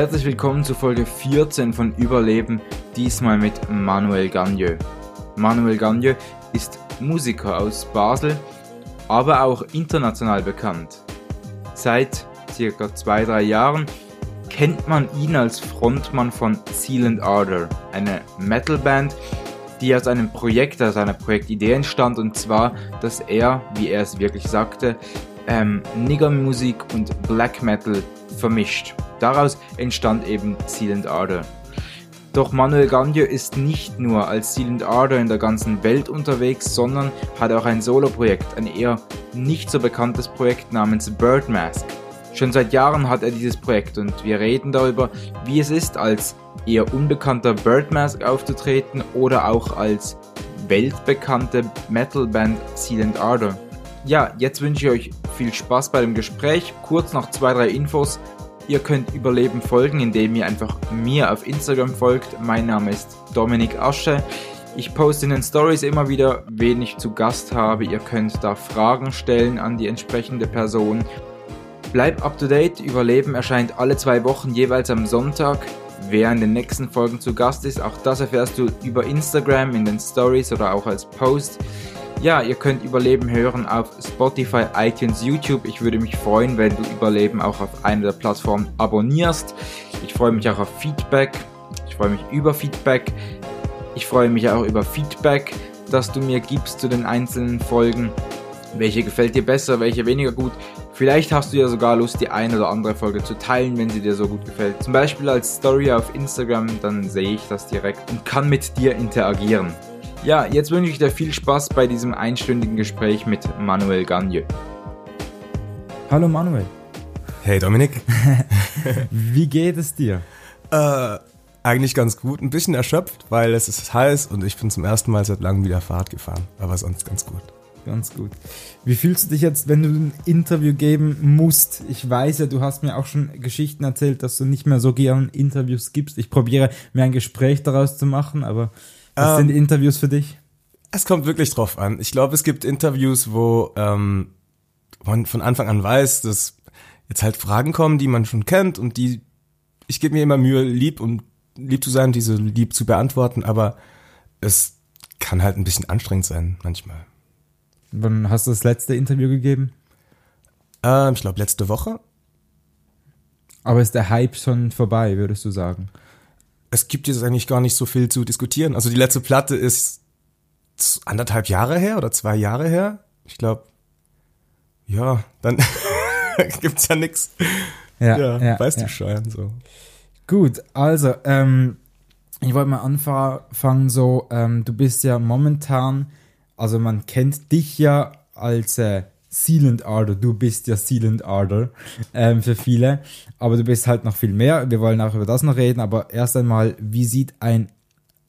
Herzlich willkommen zu Folge 14 von Überleben, diesmal mit Manuel Gagneux. Manuel Gagneux ist Musiker aus Basel, aber auch international bekannt. Seit circa zwei, drei Jahren kennt man ihn als Frontmann von Seal and Ardor, eine Metalband, die aus einem Projekt, aus einer Projektidee entstand, und zwar, dass er, wie er es wirklich sagte, ähm, Niggermusik und Black Metal vermischt. Daraus entstand eben Seal and Ardor. Doch Manuel Gagneux ist nicht nur als Seal and Ardor in der ganzen Welt unterwegs, sondern hat auch ein Solo-Projekt, ein eher nicht so bekanntes Projekt namens Birdmask. Schon seit Jahren hat er dieses Projekt und wir reden darüber, wie es ist, als eher unbekannter Birdmask aufzutreten oder auch als weltbekannte Metalband Seal and Ardor. Ja, jetzt wünsche ich euch viel Spaß bei dem Gespräch. Kurz noch zwei, drei Infos. Ihr könnt Überleben folgen, indem ihr einfach mir auf Instagram folgt. Mein Name ist Dominik Asche. Ich poste in den Stories immer wieder, wen ich zu Gast habe. Ihr könnt da Fragen stellen an die entsprechende Person. Bleib up to date. Überleben erscheint alle zwei Wochen jeweils am Sonntag. Wer in den nächsten Folgen zu Gast ist, auch das erfährst du über Instagram in den Stories oder auch als Post. Ja, ihr könnt Überleben hören auf Spotify, iTunes, YouTube. Ich würde mich freuen, wenn du Überleben auch auf einer der Plattformen abonnierst. Ich freue mich auch auf Feedback. Ich freue mich über Feedback. Ich freue mich auch über Feedback, das du mir gibst zu den einzelnen Folgen. Welche gefällt dir besser, welche weniger gut? Vielleicht hast du ja sogar Lust, die eine oder andere Folge zu teilen, wenn sie dir so gut gefällt. Zum Beispiel als Story auf Instagram, dann sehe ich das direkt und kann mit dir interagieren. Ja, jetzt wünsche ich dir viel Spaß bei diesem einstündigen Gespräch mit Manuel Gagne. Hallo Manuel. Hey Dominik. Wie geht es dir? Äh, eigentlich ganz gut. Ein bisschen erschöpft, weil es ist heiß und ich bin zum ersten Mal seit langem wieder Fahrrad gefahren. Aber sonst ganz gut. Ganz gut. Wie fühlst du dich jetzt, wenn du ein Interview geben musst? Ich weiß ja, du hast mir auch schon Geschichten erzählt, dass du nicht mehr so gern Interviews gibst. Ich probiere mir ein Gespräch daraus zu machen, aber was ähm, sind Interviews für dich? Es kommt wirklich drauf an. Ich glaube, es gibt Interviews, wo ähm, man von Anfang an weiß, dass jetzt halt Fragen kommen, die man schon kennt und die ich gebe mir immer Mühe, lieb und lieb zu sein, diese lieb zu beantworten, aber es kann halt ein bisschen anstrengend sein manchmal. Wann hast du das letzte Interview gegeben? Ähm, ich glaube letzte Woche. Aber ist der Hype schon vorbei, würdest du sagen? Es gibt jetzt eigentlich gar nicht so viel zu diskutieren. Also die letzte Platte ist anderthalb Jahre her oder zwei Jahre her. Ich glaube, ja, dann gibt's ja nix. Ja, ja, ja weißt ja. du schon so. Gut, also ähm, ich wollte mal anfangen so, ähm, du bist ja momentan also man kennt dich ja als äh, Sealant Ardor, du bist ja Sealant Ardor ähm, für viele, aber du bist halt noch viel mehr. Wir wollen auch über das noch reden, aber erst einmal, wie sieht ein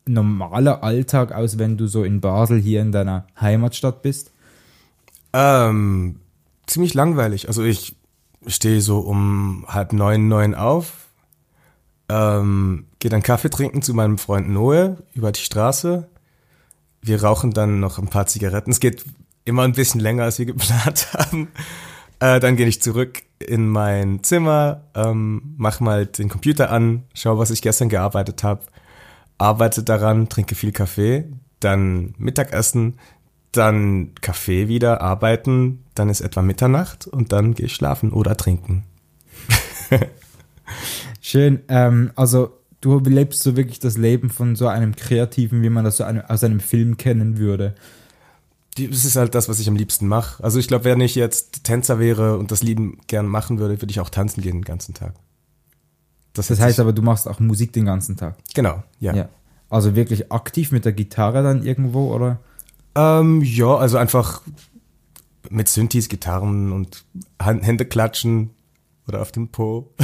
normaler Alltag aus, wenn du so in Basel hier in deiner Heimatstadt bist? Ähm, ziemlich langweilig. Also ich stehe so um halb neun, neun auf, ähm, gehe dann Kaffee trinken zu meinem Freund Noe über die Straße, wir rauchen dann noch ein paar Zigaretten. Es geht immer ein bisschen länger, als wir geplant haben. Äh, dann gehe ich zurück in mein Zimmer, ähm, mach mal den Computer an, schau, was ich gestern gearbeitet habe, arbeite daran, trinke viel Kaffee, dann Mittagessen, dann Kaffee wieder, arbeiten, dann ist etwa Mitternacht und dann gehe ich schlafen oder trinken. Schön. Ähm, also du lebst so wirklich das Leben von so einem Kreativen, wie man das so aus einem Film kennen würde. Das ist halt das, was ich am liebsten mache. Also ich glaube, wenn ich jetzt Tänzer wäre und das Lieben gern machen würde, würde ich auch tanzen gehen den ganzen Tag. Das, das heißt aber, du machst auch Musik den ganzen Tag. Genau, ja. ja. Also wirklich aktiv mit der Gitarre dann irgendwo, oder? Ähm, ja, also einfach mit Synthes, Gitarren und Hände klatschen oder auf den Po.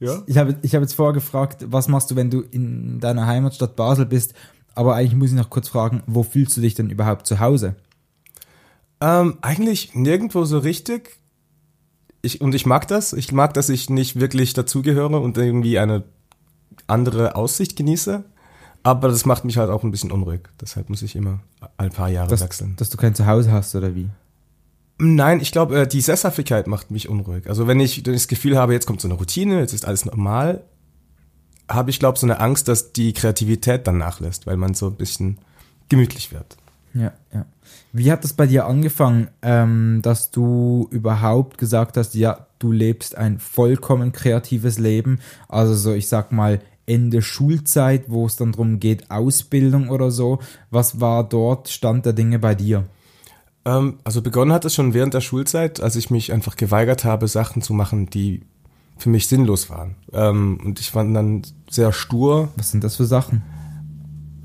Ja. Ich habe ich hab jetzt vorher gefragt, was machst du, wenn du in deiner Heimatstadt Basel bist? Aber eigentlich muss ich noch kurz fragen, wo fühlst du dich denn überhaupt zu Hause? Ähm, eigentlich nirgendwo so richtig. Ich, und ich mag das. Ich mag, dass ich nicht wirklich dazugehöre und irgendwie eine andere Aussicht genieße. Aber das macht mich halt auch ein bisschen unruhig. Deshalb muss ich immer ein paar Jahre dass, wechseln. Dass du kein Zuhause hast oder wie? Nein, ich glaube, äh, die Sesshaftigkeit macht mich unruhig. Also wenn ich das Gefühl habe, jetzt kommt so eine Routine, jetzt ist alles normal, habe ich, glaube so eine Angst, dass die Kreativität dann nachlässt, weil man so ein bisschen gemütlich wird. Ja, ja. Wie hat das bei dir angefangen, ähm, dass du überhaupt gesagt hast, ja, du lebst ein vollkommen kreatives Leben? Also so, ich sag mal, Ende Schulzeit, wo es dann darum geht, Ausbildung oder so. Was war dort Stand der Dinge bei dir? Ähm, also begonnen hat es schon während der Schulzeit, als ich mich einfach geweigert habe, Sachen zu machen, die für mich sinnlos waren. Ähm, und ich war dann sehr stur. Was sind das für Sachen?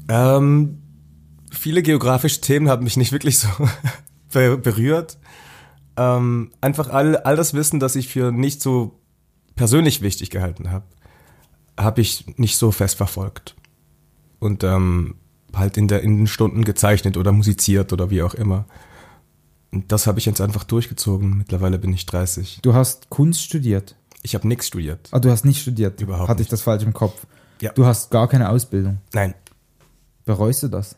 Ähm, viele geografische Themen haben mich nicht wirklich so berührt. Ähm, einfach all, all das Wissen, das ich für nicht so persönlich wichtig gehalten habe, habe ich nicht so fest verfolgt. Und ähm, halt in, der, in den Stunden gezeichnet oder musiziert oder wie auch immer. Und das habe ich jetzt einfach durchgezogen. Mittlerweile bin ich 30. Du hast Kunst studiert? Ich habe nichts studiert. Ah, du hast nicht studiert? Überhaupt Hatte ich nicht. das falsch im Kopf? Ja. Du hast gar keine Ausbildung. Nein, Bereust du das?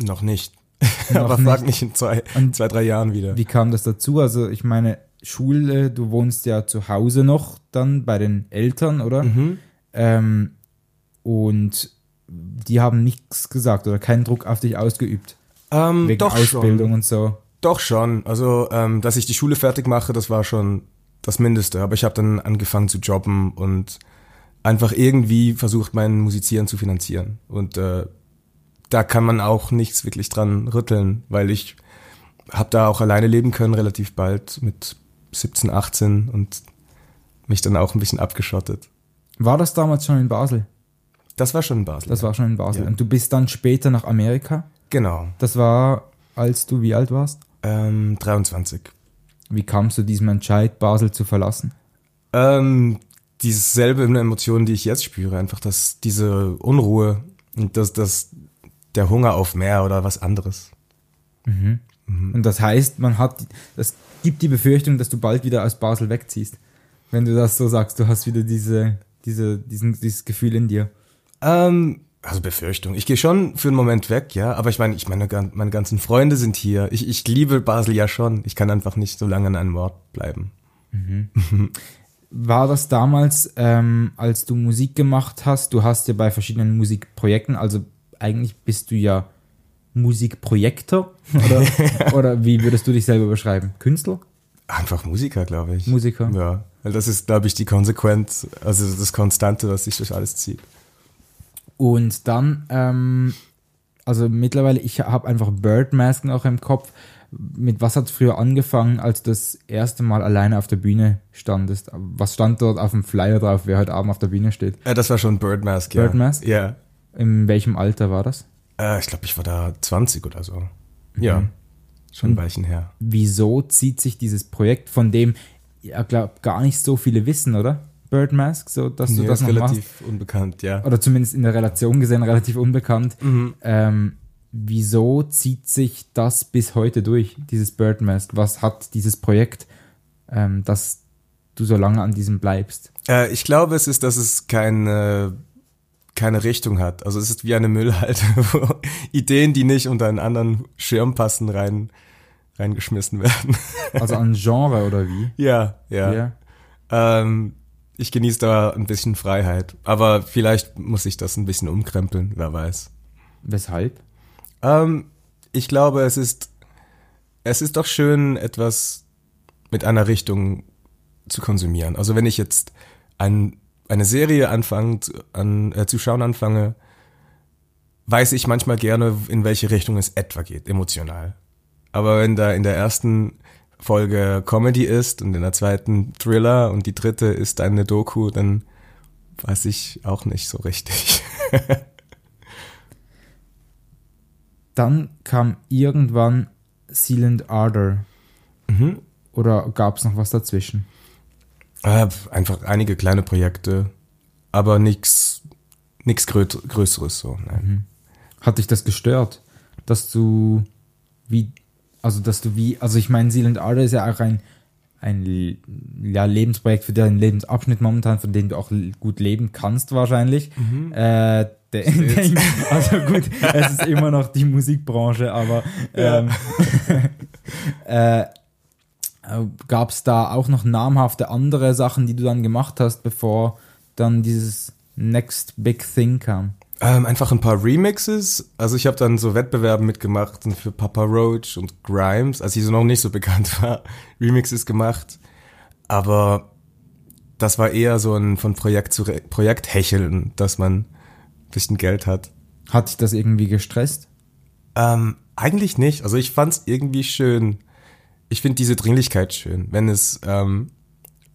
noch nicht. Noch Aber frag nicht. mich in zwei, Und zwei, drei Jahren wieder. Wie kam das dazu? Also ich meine, Schule, du wohnst ja zu Hause noch dann bei den Eltern, oder? Mhm. Ähm, und die haben nichts gesagt oder keinen Druck auf dich ausgeübt. Ähm, Wegen doch Ausbildung schon. und so. Doch schon. Also, ähm, dass ich die Schule fertig mache, das war schon das Mindeste. Aber ich habe dann angefangen zu jobben und einfach irgendwie versucht, mein Musizieren zu finanzieren. Und äh, da kann man auch nichts wirklich dran rütteln, weil ich habe da auch alleine leben können, relativ bald mit 17, 18 und mich dann auch ein bisschen abgeschottet. War das damals schon in Basel? Das war schon in Basel. Das war schon in Basel. Ja. Und du bist dann später nach Amerika? genau. Das war, als du wie alt warst? Ähm, 23. Wie kamst du diesem Entscheid, Basel zu verlassen? Ähm, dieselbe Emotion, die ich jetzt spüre, einfach das, diese Unruhe und das, das, der Hunger auf mehr oder was anderes. Und das heißt, man hat, das gibt die Befürchtung, dass du bald wieder aus Basel wegziehst. Wenn du das so sagst, du hast wieder diese, diese, diesen, dieses Gefühl in dir. Ähm, also Befürchtung. Ich gehe schon für einen Moment weg, ja, aber ich meine, ich meine, meine ganzen Freunde sind hier. Ich, ich liebe Basel ja schon. Ich kann einfach nicht so lange an einem Ort bleiben. War das damals, ähm, als du Musik gemacht hast, du hast ja bei verschiedenen Musikprojekten, also eigentlich bist du ja Musikprojektor oder, oder wie würdest du dich selber beschreiben? Künstler? Einfach Musiker, glaube ich. Musiker. Ja, weil das ist, glaube ich, die Konsequenz, also das Konstante, was sich durch alles zieht. Und dann, ähm, also mittlerweile, ich habe einfach Birdmasken auch im Kopf. Mit was hat früher angefangen, als du das erste Mal alleine auf der Bühne standest? Was stand dort auf dem Flyer drauf, wer heute Abend auf der Bühne steht? Ja, das war schon Birdmask, ja. Birdmask? Ja. In welchem Alter war das? Äh, ich glaube, ich war da 20 oder so. Ja. Schon ein Weilchen her. Wieso zieht sich dieses Projekt, von dem ja, glaub, gar nicht so viele wissen, oder? Birdmask, so dass du das ist noch machst? relativ unbekannt, ja. oder zumindest in der Relation gesehen relativ unbekannt. Ähm, wieso zieht sich das bis heute durch, dieses Birdmask? Was hat dieses Projekt, ähm, dass du so lange an diesem bleibst? Äh, ich glaube, es ist, dass es keine, keine Richtung hat. Also es ist wie eine Müllhalde, wo Ideen, die nicht unter einen anderen Schirm passen, rein, reingeschmissen werden. Also an Genre oder wie? ja, ja. Ja. Ähm, ich genieße da ein bisschen Freiheit. Aber vielleicht muss ich das ein bisschen umkrempeln, wer weiß. Weshalb? Ähm, ich glaube, es ist, es ist doch schön, etwas mit einer Richtung zu konsumieren. Also wenn ich jetzt ein, eine Serie anfange, an, äh, zu schauen anfange, weiß ich manchmal gerne, in welche Richtung es etwa geht, emotional. Aber wenn da in der ersten Folge Comedy ist und in der zweiten Thriller und die dritte ist eine Doku, dann weiß ich auch nicht so richtig. Dann kam irgendwann Sealant Ardor. Mhm. Oder gab es noch was dazwischen? Äh, einfach einige kleine Projekte, aber nichts nix grö Größeres so. Nein. Hat dich das gestört, dass du wie, also dass du wie, also ich meine, Sealant Ardor ist ja auch ein, ein ja, Lebensprojekt für deinen Lebensabschnitt momentan, von dem du auch gut leben kannst wahrscheinlich. Äh, der, also gut, es ist immer noch die Musikbranche, aber ähm, äh, Gab es da auch noch namhafte andere Sachen, die du dann gemacht hast, bevor dann dieses Next Big Thing kam? Ähm, einfach ein paar Remixes. Also ich habe dann so Wettbewerben mitgemacht und für Papa Roach und Grimes, als ich so noch nicht so bekannt war, Remixes gemacht. Aber das war eher so ein von Projekt zu Re Projekt hecheln, dass man ein bisschen Geld hat. Hat dich das irgendwie gestresst? Ähm, eigentlich nicht. Also ich fand's irgendwie schön. Ich finde diese Dringlichkeit schön, wenn es, ähm,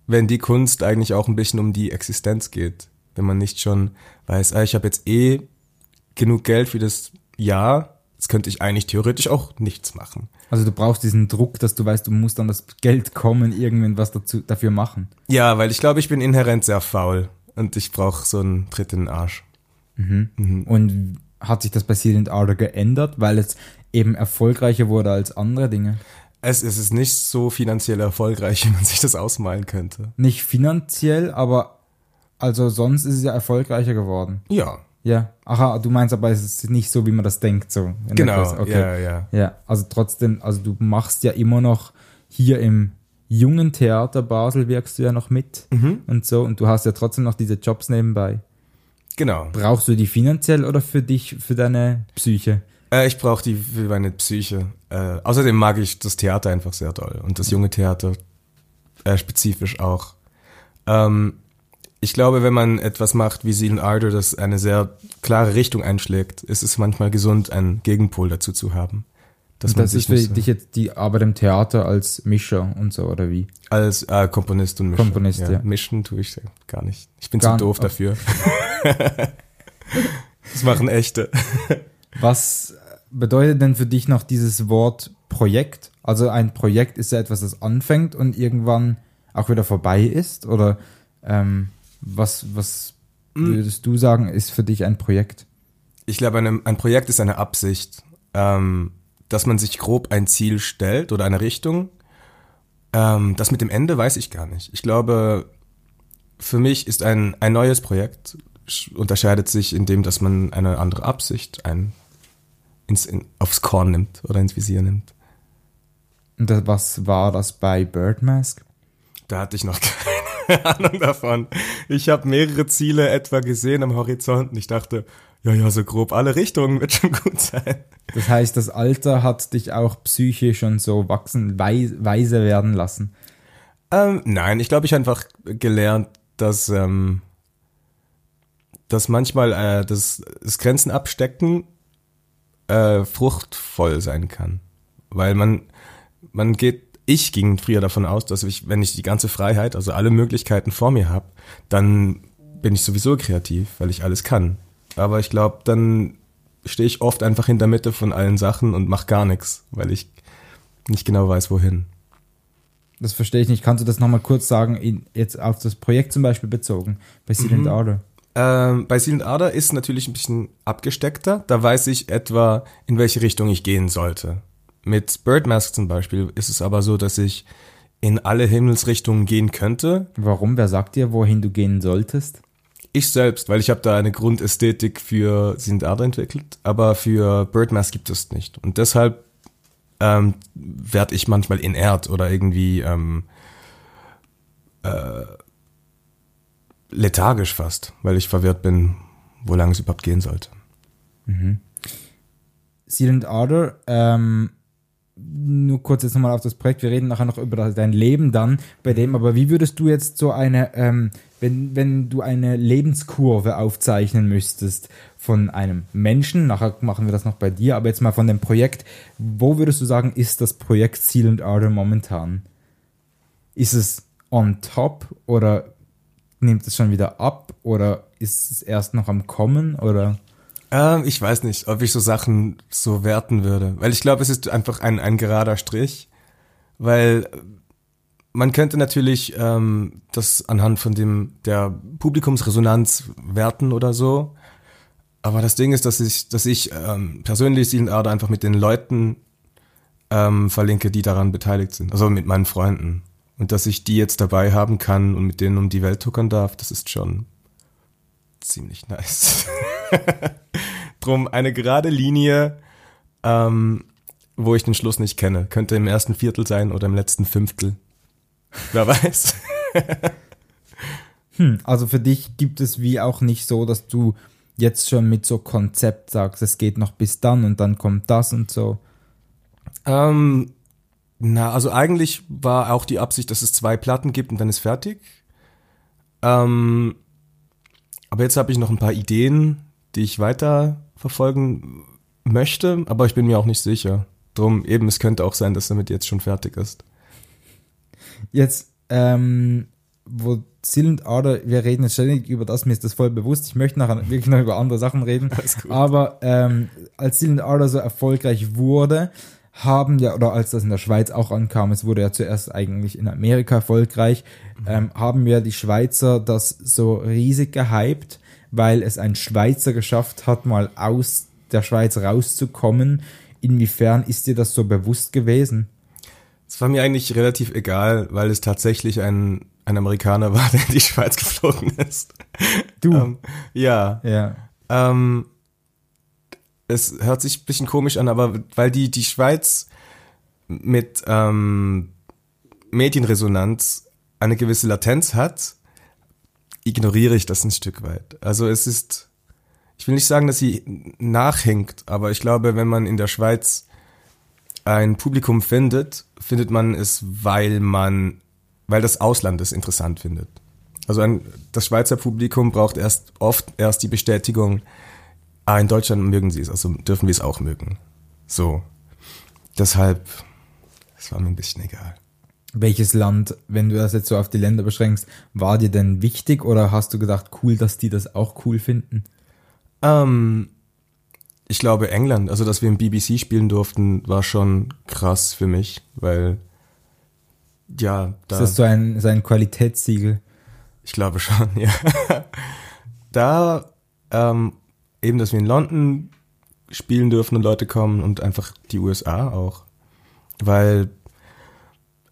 wenn die Kunst eigentlich auch ein bisschen um die Existenz geht. Wenn man nicht schon weiß, ah, ich habe jetzt eh genug Geld für das Jahr, jetzt könnte ich eigentlich theoretisch auch nichts machen. Also du brauchst diesen Druck, dass du weißt, du musst dann das Geld kommen, irgendwann was dazu, dafür machen. Ja, weil ich glaube, ich bin inhärent sehr faul und ich brauche so einen Tritt in den Arsch. Mhm. Und hat sich das bei Silent Order geändert, weil es eben erfolgreicher wurde als andere Dinge? Es, es ist nicht so finanziell erfolgreich, wie man sich das ausmalen könnte. Nicht finanziell, aber also sonst ist es ja erfolgreicher geworden. Ja. Ja. Aha, du meinst aber, es ist nicht so, wie man das denkt, so. in Genau. Okay. ja, ja. Ja, also trotzdem, also du machst ja immer noch hier im jungen Theater Basel wirkst du ja noch mit Mhm. und so und du hast ja trotzdem noch diese Jobs nebenbei. Genau. Brauchst du die finanziell oder für dich, für deine Psyche? Äh, ich brauche die für meine Psyche. Äh, außerdem mag ich das Theater einfach sehr doll und das junge Theater äh, spezifisch auch. Ähm, ich glaube, wenn man etwas macht wie Seal Ardor, das eine sehr klare Richtung einschlägt, ist es manchmal gesund, einen Gegenpol dazu zu haben. Dass das ist für so- dich jetzt die Arbeit im Theater als Mischer und so, oder wie? als äh, Komponist und Mischer. Komponist, ja. Mischen tue ich gar nicht. Ich bin Gar zu doof dafür. das machen echte. Was bedeutet denn für dich noch dieses Wort Projekt? Also ein Projekt ist ja etwas, das anfängt und irgendwann auch wieder vorbei ist? Oder ähm, was, was würdest du sagen, ist für dich ein Projekt? Ich glaube, ein, ein Projekt ist eine Absicht, ähm, dass man sich grob ein Ziel stellt oder eine Richtung. Ähm, das mit dem Ende weiß ich gar nicht. Ich glaube, für mich ist ein, ein neues Projekt sch- unterscheidet sich in dem, dass man eine andere Absicht ein, ins, in, aufs Korn nimmt oder ins Visier nimmt. Und das, was war das bei Birdmask? Da hatte ich noch keine Ahnung davon. Ich habe mehrere Ziele etwa gesehen am Horizont und ich dachte, ja, ja, so grob alle Richtungen wird schon gut sein. Das heißt, das Alter hat dich auch psychisch schon so wachsen, wei weise werden lassen. Ähm, nein, ich glaube, ich habe einfach gelernt, dass, ähm, dass manchmal äh, das, das Grenzen abstecken äh, fruchtvoll sein kann. Weil man, man geht, ich ging früher davon aus, dass ich, wenn ich die ganze Freiheit, also alle Möglichkeiten vor mir habe, dann bin ich sowieso kreativ, weil ich alles kann. Aber ich glaube, dann stehe ich oft einfach in der Mitte von allen Sachen und mache gar nichts, weil ich nicht genau weiß, wohin. Das verstehe ich nicht. Kannst du das nochmal kurz sagen, jetzt auf das Projekt zum Beispiel bezogen, bei Silent Order? Ähm, bei Silent Ader ist natürlich ein bisschen abgesteckter. Da weiß ich etwa, in welche Richtung ich gehen sollte. Mit Birdmask zum Beispiel ist es aber so, dass ich in alle Himmelsrichtungen gehen könnte. Warum? Wer sagt dir, wohin du gehen solltest? Ich selbst, weil ich habe da eine Grundästhetik für Silent Ader entwickelt, aber für Birdmask gibt es nicht. Und deshalb ähm, werde ich manchmal inert oder irgendwie ähm, äh, lethargisch fast, weil ich verwirrt bin, wo lang es überhaupt gehen sollte. Silent Order, ähm, nur kurz jetzt nochmal auf das Projekt, wir reden nachher noch über dein Leben dann bei dem, aber wie würdest du jetzt so eine, ähm, wenn, wenn du eine Lebenskurve aufzeichnen müsstest von einem Menschen, nachher machen wir das noch bei dir, aber jetzt mal von dem Projekt, wo würdest du sagen, ist das Projekt Silent Order momentan? Ist es on top oder nimmt es schon wieder ab oder ist es erst noch am Kommen oder? Ähm, ich weiß nicht, ob ich so Sachen so werten würde, weil ich glaube, es ist einfach ein, ein gerader Strich, weil man könnte natürlich ähm, das anhand von dem der Publikumsresonanz werten oder so, aber das Ding ist, dass ich, dass ich ähm, persönlich Silent Erde einfach mit den Leuten ähm, verlinke, die daran beteiligt sind, also mit meinen Freunden. Und dass ich die jetzt dabei haben kann und mit denen um die Welt tuckern darf, das ist schon ziemlich nice. Drum eine gerade Linie ähm, wo ich den Schluss nicht kenne. Könnte im ersten Viertel sein oder im letzten Fünftel. Wer weiß. Hm, also für dich gibt es wie auch nicht so, dass du jetzt schon mit so Konzept sagst, es geht noch bis dann und dann kommt das und so. Ähm, na, also eigentlich war auch die Absicht, dass es zwei Platten gibt und dann ist fertig. Ähm, aber jetzt habe ich noch ein paar Ideen, die ich weiter verfolgen möchte, aber ich bin mir auch nicht sicher. Drum eben, es könnte auch sein, dass damit jetzt schon fertig ist. Jetzt, ähm, wo Silent Order, wir reden jetzt ständig über das, mir ist das voll bewusst. Ich möchte nachher wirklich noch über andere Sachen reden. Aber ähm, als Silent Order so erfolgreich wurde, haben ja, oder als das in der Schweiz auch ankam, es wurde ja zuerst eigentlich in Amerika erfolgreich, ähm, haben ja die Schweizer das so riesig gehypt, weil es ein Schweizer geschafft hat, mal aus der Schweiz rauszukommen. Inwiefern ist dir das so bewusst gewesen? Es war mir eigentlich relativ egal, weil es tatsächlich ein, ein Amerikaner war, der in die Schweiz geflogen ist. Du? Ähm, ja. Ja. Ähm, es hört sich ein bisschen komisch an, aber weil die, die Schweiz mit ähm, Medienresonanz eine gewisse Latenz hat, ignoriere ich das ein Stück weit. Also es ist, ich will nicht sagen, dass sie nachhängt, aber ich glaube, wenn man in der Schweiz ein Publikum findet, findet man es, weil man, weil das Ausland es interessant findet. Also ein, das Schweizer Publikum braucht erst oft erst die Bestätigung, ah, in Deutschland mögen sie es, also dürfen wir es auch mögen. So. Deshalb, es war mir ein bisschen egal. Welches Land, wenn du das jetzt so auf die Länder beschränkst, war dir denn wichtig oder hast du gedacht, cool, dass die das auch cool finden? Ähm, ich glaube England, also dass wir im BBC spielen durften, war schon krass für mich, weil ja, da, Ist das so ein, so ein Qualitätssiegel? ich glaube schon, ja. da ähm, eben, dass wir in London spielen dürfen und Leute kommen und einfach die USA auch, weil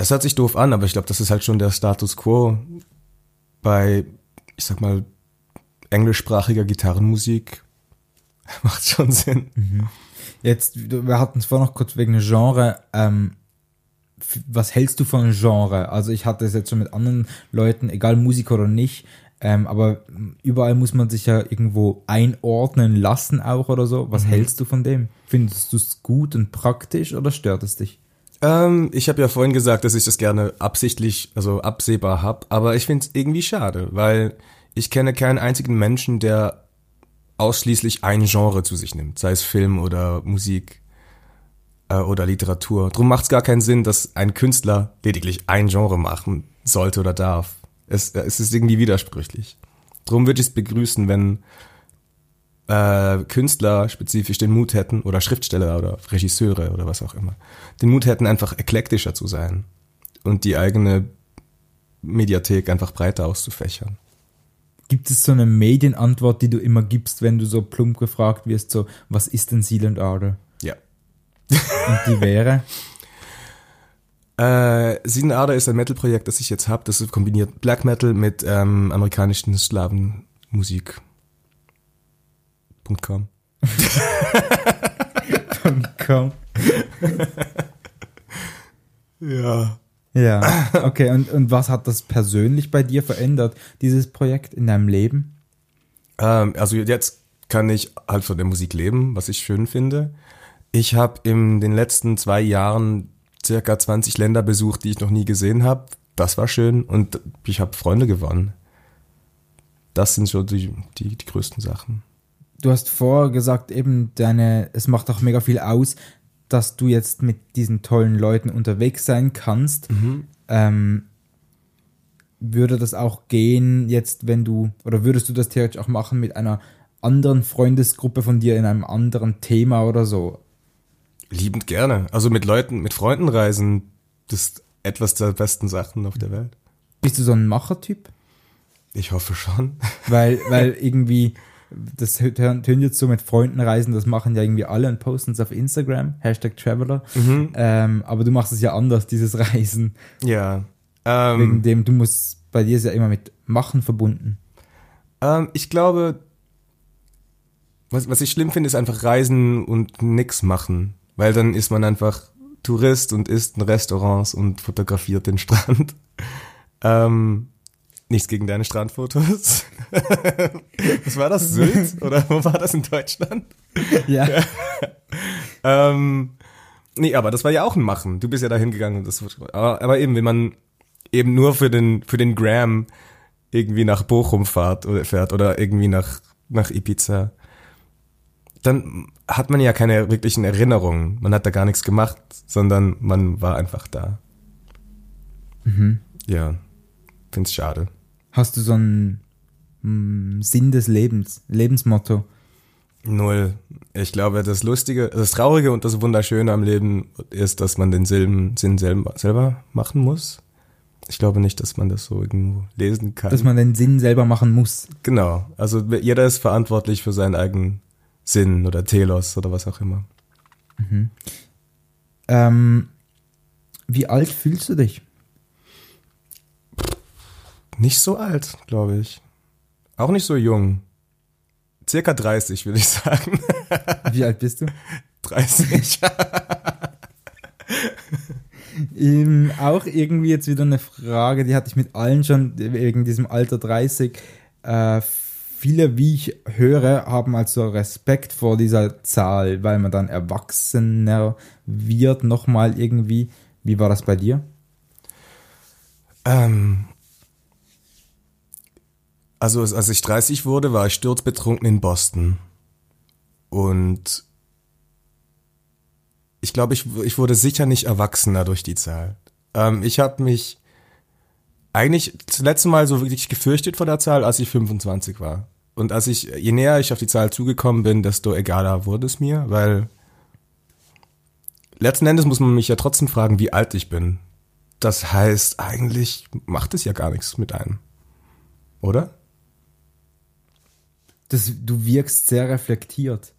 es hört sich doof an, aber ich glaube, das ist halt schon der Status quo bei, ich sag mal, englischsprachiger Gitarrenmusik. Macht schon Sinn. Jetzt, du- wir hatten es vorhin noch kurz wegen Genre. Ähm, was hältst du von Genre? Also ich hatte es jetzt schon mit anderen Leuten, egal Musiker oder nicht, ähm, aber überall muss man sich ja irgendwo einordnen lassen auch oder so. Was hältst du von dem? Findest du es gut und praktisch oder stört es dich? Ähm, ich habe ja vorhin gesagt, dass ich das gerne absichtlich, also absehbar hab, aber ich finde es irgendwie schade, weil ich kenne keinen einzigen Menschen, der ausschließlich ein Genre zu sich nimmt, sei es Film oder Musik äh, oder Literatur. Drum macht es gar keinen Sinn, dass ein Künstler lediglich ein Genre machen sollte oder darf. Es, es ist irgendwie widersprüchlich. Drum würde ich es begrüßen, wenn äh, Künstler spezifisch den Mut hätten, oder Schriftsteller oder Regisseure oder was auch immer, den Mut hätten, einfach eklektischer zu sein und die eigene Mediathek einfach breiter auszufächern. Gibt es so eine Medienantwort, die du immer gibst, wenn du so plump gefragt wirst, so, was ist denn Seal and Order? Ja. Und die wäre? Äh, Sieden Ader ist ein Metal-Projekt, das ich jetzt habe. Das kombiniert Black Metal mit ähm, amerikanischen Slavenmusik. .com. Komm. Ja. Ja, okay. Und, und was hat das persönlich bei dir verändert, dieses Projekt in deinem Leben? Ähm, also jetzt kann ich halt von der Musik leben, was ich schön finde. Ich habe in den letzten zwei Jahren circa 20 Länder besucht, die ich noch nie gesehen habe. Das war schön und ich habe Freunde gewonnen. Das sind so die, die, die größten Sachen. Du hast vorher gesagt, eben deine, es macht auch mega viel aus, dass du jetzt mit diesen tollen Leuten unterwegs sein kannst. Ähm, würde das auch gehen, jetzt, wenn du, oder würdest du das theoretisch auch machen mit einer anderen Freundesgruppe von dir in einem anderen Thema oder so? Liebend gerne. Also mit Leuten, mit Freunden reisen, das ist etwas der besten Sachen auf der Welt. Bist du so ein Machertyp? Ich hoffe schon. Weil, weil irgendwie, das hö- tönt jetzt so mit Freunden reisen, das machen ja irgendwie alle und posten es auf Instagram, Hashtag Traveler. Ähm, aber du machst es ja anders, dieses Reisen. Ja. Wegen Ähm, dem, du musst, bei dir ist ja immer mit Machen verbunden. ähm, ich glaube, was, was ich schlimm finde, ist einfach reisen und nix machen. Weil dann ist man einfach Tourist und isst in Restaurants und fotografiert den Strand. Ähm, nichts gegen deine Strandfotos. Was war das? Sylt? Oder wo war das in Deutschland? Ja. Ähm, nee, aber das war ja auch ein Machen. Du bist ja da hingegangen und das aber, aber eben, wenn man eben nur für den, für den Gram irgendwie nach Bochum fährt oder fährt oder irgendwie nach, nach Ibiza, dann hat man ja keine wirklichen Erinnerungen. Man hat da gar nichts gemacht, sondern man war einfach da. Ja, find's schade. Hast du so einen mm, Sinn des Lebens, Lebensmotto? Null. Ich glaube, das Lustige, das Traurige und das Wunderschöne am Leben ist, dass man den Silben, Sinn selber, selber machen muss. Ich glaube nicht, dass man das so irgendwo lesen kann. Dass man den Sinn selber machen muss. genau. Also jeder ist verantwortlich für seinen eigenen Sinn oder Telos oder was auch immer. Ähm, wie alt fühlst du dich? Nicht so alt, glaube ich. Auch nicht so jung. Circa 30, würde ich sagen. Wie alt bist du? 30. Ähm, auch irgendwie jetzt wieder eine Frage, die hatte ich mit allen schon wegen diesem Alter 30. Äh, viele, wie ich höre, haben also Respekt vor dieser Zahl, weil man dann erwachsener wird, nochmal irgendwie. Wie war das bei dir? Ähm, also als ich 30 wurde, war ich sturzbetrunken in Boston. Und ich glaube, ich, ich wurde sicher nicht erwachsener durch die Zahl. Ähm, ich habe mich eigentlich das letzte Mal so wirklich gefürchtet vor der Zahl, als ich 25 war. Und als ich, je näher ich auf die Zahl zugekommen bin, desto egaler wurde es mir, weil letzten Endes muss man mich ja trotzdem fragen, wie alt ich bin. Das heißt, eigentlich macht es ja gar nichts mit einem. Oder? Das, du wirkst sehr reflektiert.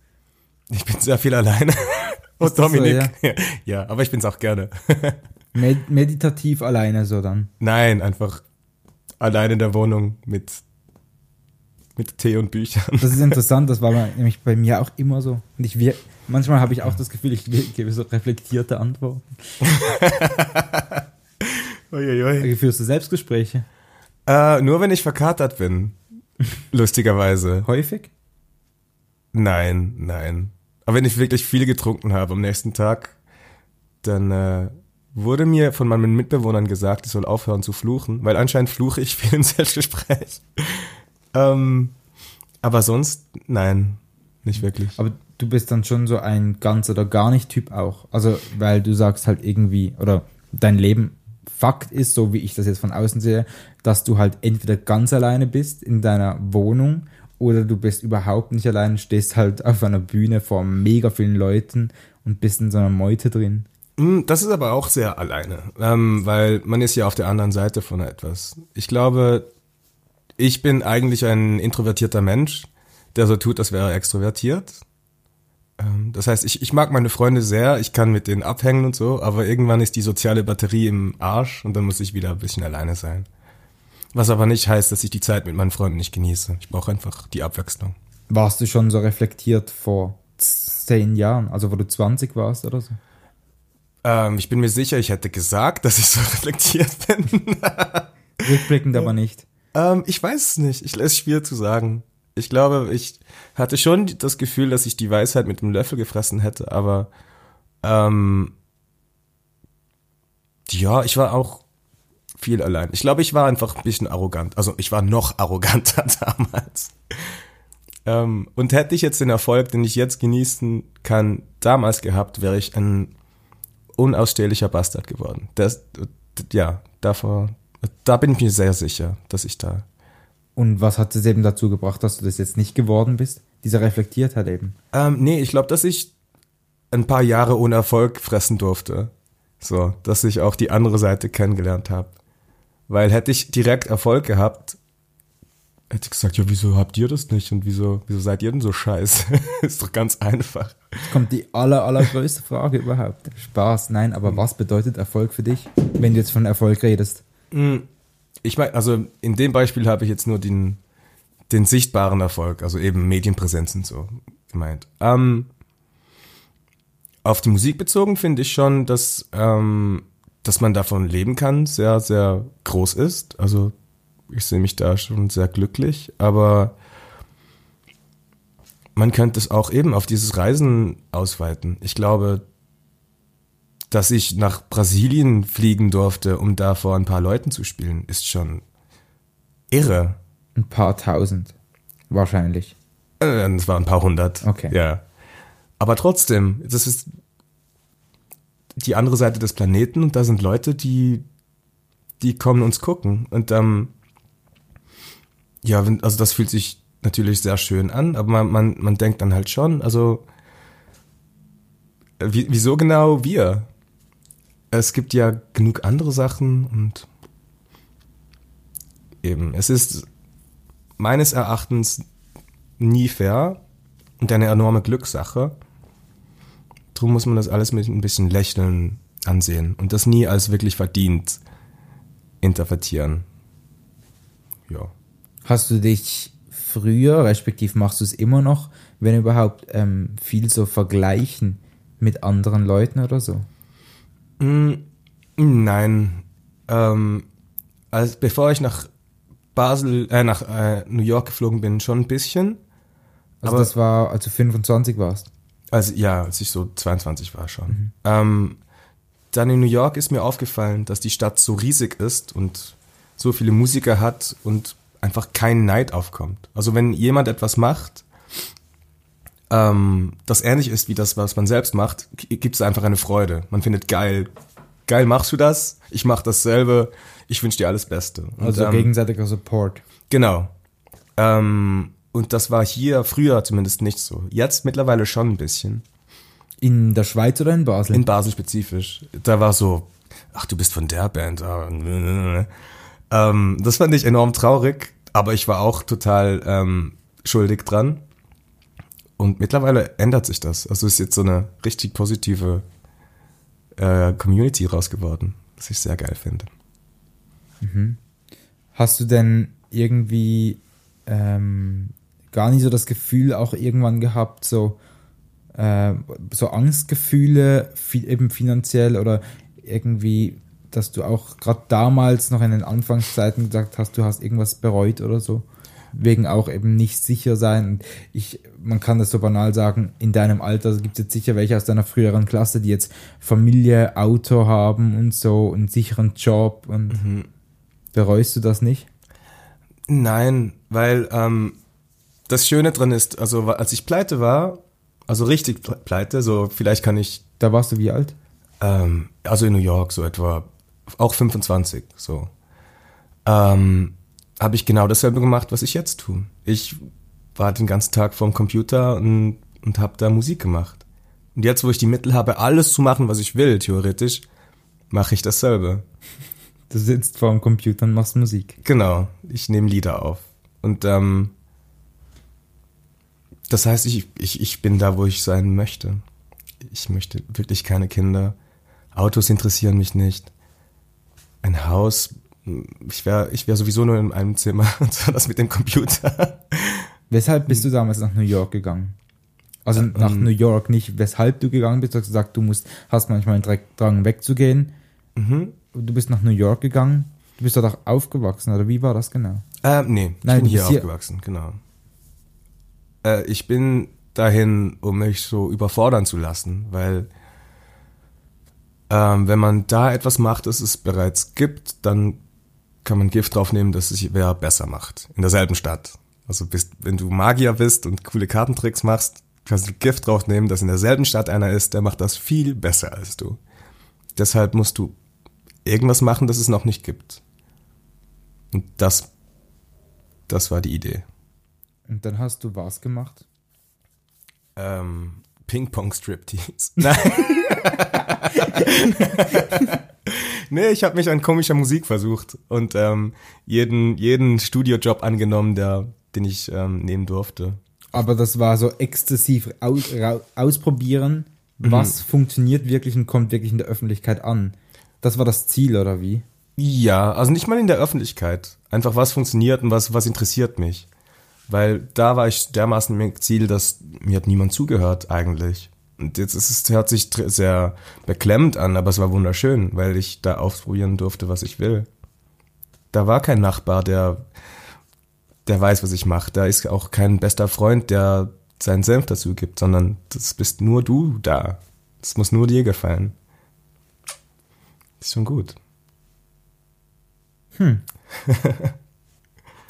Ich bin sehr viel alleine. Und das so, Dominik. ja. aber ich bin's auch gerne. Med meditativ alleine so dann. Nein, einfach allein in der Wohnung mit, mit Tee und Büchern. Das ist interessant, das war nämlich bei mir auch immer so. Und ich wir manchmal habe ich auch das Gefühl, ich gebe so reflektierte Antworten. Uiuiui. Führst du Selbstgespräche? Äh, nur wenn ich verkatert bin. Lustigerweise. Häufig? Nein, nein. Aber wenn ich wirklich viel getrunken habe am nächsten Tag, dann äh, wurde mir von meinen Mitbewohnern gesagt, ich soll aufhören zu fluchen, weil anscheinend fluche ich viel im Selbstgespräch. ähm, aber sonst, nein, nicht wirklich. Aber du bist dann schon so ein ganz oder gar nicht Typ auch. Also, weil du sagst halt irgendwie, oder dein Leben Fakt ist, so wie ich das jetzt von außen sehe, dass du halt entweder ganz alleine bist in deiner Wohnung oder du bist überhaupt nicht allein, stehst halt auf einer Bühne vor mega vielen Leuten und bist in so einer Meute drin. Mm, Das ist aber auch sehr alleine, ähm, weil man ist ja auf der anderen Seite von etwas. Ich glaube, ich bin eigentlich ein introvertierter Mensch, der so tut, als wäre er extrovertiert. Ähm, das heißt, ich, ich mag meine Freunde sehr, ich kann mit denen abhängen und so, aber irgendwann ist die soziale Batterie im Arsch und dann muss ich wieder ein bisschen alleine sein. Was aber nicht heißt, dass ich die Zeit mit meinen Freunden nicht genieße. Ich brauche einfach die Abwechslung. Warst du schon so reflektiert vor zehn Jahren, also wo du 20 warst oder so? Ähm, ich bin mir sicher, ich hätte gesagt, dass ich so reflektiert bin. Rückblickend aber nicht. Ähm, ich weiß es nicht. Ich es ist schwer zu sagen. Ich glaube, ich hatte schon das Gefühl, dass ich die Weisheit mit dem Löffel gefressen hätte, aber ähm, ja, ich war auch viel allein. Ich glaube, ich war einfach ein bisschen arrogant. Also ich war noch arroganter damals. Ähm, und hätte ich jetzt den Erfolg, den ich jetzt genießen kann, damals gehabt, wäre ich ein unausstehlicher Bastard geworden. Das, ja, davor, da bin ich mir sehr sicher, dass ich da Und was hat es eben dazu gebracht, dass du das jetzt nicht geworden bist? Dieser Reflektiertheit eben. Ähm, nee, ich glaube, dass ich ein paar Jahre ohne Erfolg fressen durfte. So, dass ich auch die andere Seite kennengelernt habe. Weil hätte ich direkt Erfolg gehabt, hätte ich gesagt, ja, wieso habt ihr das nicht und wieso, wieso seid ihr denn so scheiße? Ist doch ganz einfach. Jetzt kommt die aller, allergrößte Frage überhaupt. Spaß, nein, aber was bedeutet Erfolg für dich, wenn du jetzt von Erfolg redest? Ich meine, also in dem Beispiel habe ich jetzt nur den, den sichtbaren Erfolg, also eben Medienpräsenz und so gemeint. Ähm, auf die Musik bezogen finde ich schon, dass, ähm, dass man davon leben kann, sehr, sehr groß ist. Also ich sehe mich da schon sehr glücklich, aber man könnte es auch eben auf dieses Reisen ausweiten. Ich glaube, dass ich nach Brasilien fliegen durfte, um da vor ein paar Leuten zu spielen, ist schon irre. Ein paar tausend. Wahrscheinlich. Äh, Es waren ein paar hundert. Okay. Ja. Aber trotzdem, das ist die andere Seite des Planeten und da sind Leute, die, die kommen uns gucken. Und ähm, ja, also das fühlt sich natürlich sehr schön an, aber man, man, man denkt dann halt schon, also äh, wie, wieso genau wir? Es gibt ja genug andere Sachen und eben, es ist meines Erachtens nie fair und eine enorme Glückssache. Drum muss man das alles mit ein bisschen Lächeln ansehen und das nie als wirklich verdient interpretieren. Ja. Hast du dich früher, respektiv machst du es immer noch, wenn überhaupt, ähm, viel so vergleichen mit anderen Leuten oder so? Nein. Ähm, als bevor ich nach Basel, äh, nach äh, New York geflogen bin, schon ein bisschen. Also Aber- das war, als du 25 warst. Also ja, als ich so 22 war schon. Ähm, dann in New York ist mir aufgefallen, dass die Stadt so riesig ist und so viele Musiker hat und einfach kein Neid aufkommt. Also wenn jemand etwas macht, ähm, das ähnlich ist wie das, was man selbst macht, gibt es einfach eine Freude. Man findet geil, geil machst du das, ich mach dasselbe, ich wünsche dir alles Beste. Und, Also ähm, gegenseitiger Support. Genau. Ähm, und das war hier früher zumindest nicht so. Jetzt mittlerweile schon ein bisschen. In der Schweiz oder in Basel? In Basel spezifisch. Da war so, ach, du bist von der Band. ah. Ähm, das fand ich enorm traurig, aber ich war auch total ähm, schuldig dran. Und mittlerweile ändert sich das. Also ist jetzt so eine richtig positive äh, Community raus geworden, was ich sehr geil finde. Hast du denn irgendwie ähm, gar nicht so das Gefühl auch irgendwann gehabt, so, äh, so Angstgefühle, fi eben finanziell oder irgendwie, dass du auch gerade damals noch in den Anfangszeiten gesagt hast, du hast irgendwas bereut oder so? Wegen auch eben nicht sicher sein. Und ich, man kann das so banal sagen, in deinem Alter gibt es jetzt sicher welche aus deiner früheren Klasse, die jetzt Familie, Auto haben und so, einen sicheren Job und bereust du das nicht? Nein, weil ähm, das Schöne dran ist, also als ich pleite war, also richtig ple- pleite, so vielleicht kann ich, Da warst du wie alt? ähm, also in New York so etwa, auch 25, so, ähm, habe ich genau dasselbe gemacht, was ich jetzt tue. Ich war den ganzen Tag vorm Computer und, und habe da Musik gemacht. Und jetzt, wo ich die Mittel habe, alles zu machen, was ich will, theoretisch, mache ich dasselbe. Du sitzt vor dem Computer und machst Musik. Genau, ich nehme Lieder auf. Und ähm, das heißt, ich, ich, ich bin da, wo ich sein möchte. Ich möchte wirklich keine Kinder. Autos interessieren mich nicht. Ein Haus, ich wäre ich wär sowieso nur in einem Zimmer und so das mit dem Computer. Weshalb bist du damals nach New York gegangen? Also nach New York nicht, weshalb du gegangen bist. Du hast gesagt, du musst, hast manchmal einen Drang wegzugehen. Du bist nach New York gegangen. Du bist dort auch aufgewachsen, oder wie war das genau? Äh, nee, ich Nein, bin hier- aufgewachsen, genau. Äh, ich bin dahin, um mich so überfordern zu lassen, weil ähm, wenn man da etwas macht, das es bereits gibt, dann kann man Gift draufnehmen, dass es wer besser macht. In derselben Stadt. Also bist, wenn du Magier bist und coole Kartentricks machst, kannst du Gift draufnehmen, dass in derselben Stadt einer ist, der macht das viel besser als du. Deshalb musst du irgendwas machen, das es noch nicht gibt. Und das, das war die Idee. Und dann hast du was gemacht? Ähm, Ping-Pong-Striptease. Nein. Nee, ich habe mich an komischer Musik versucht und ähm, jeden, jeden Studiojob angenommen, der, den ich ähm, nehmen durfte. Aber das war so exzessiv aus, ausprobieren, was funktioniert wirklich und kommt wirklich in der Öffentlichkeit an. Das war das Ziel, oder wie? Ja, also nicht mal in der Öffentlichkeit. Einfach was funktioniert und was, was interessiert mich. Weil da war ich dermaßen im Ziel, dass mir hat niemand zugehört eigentlich. Und jetzt ist es, hört sich sehr beklemmend an, aber es war wunderschön, weil ich da ausprobieren durfte, was ich will. Da war kein Nachbar, der, der weiß, was ich mache. Da ist auch kein bester Freund, der seinen Senf dazu gibt, sondern das bist nur du da. Das muss nur dir gefallen. Ist schon gut.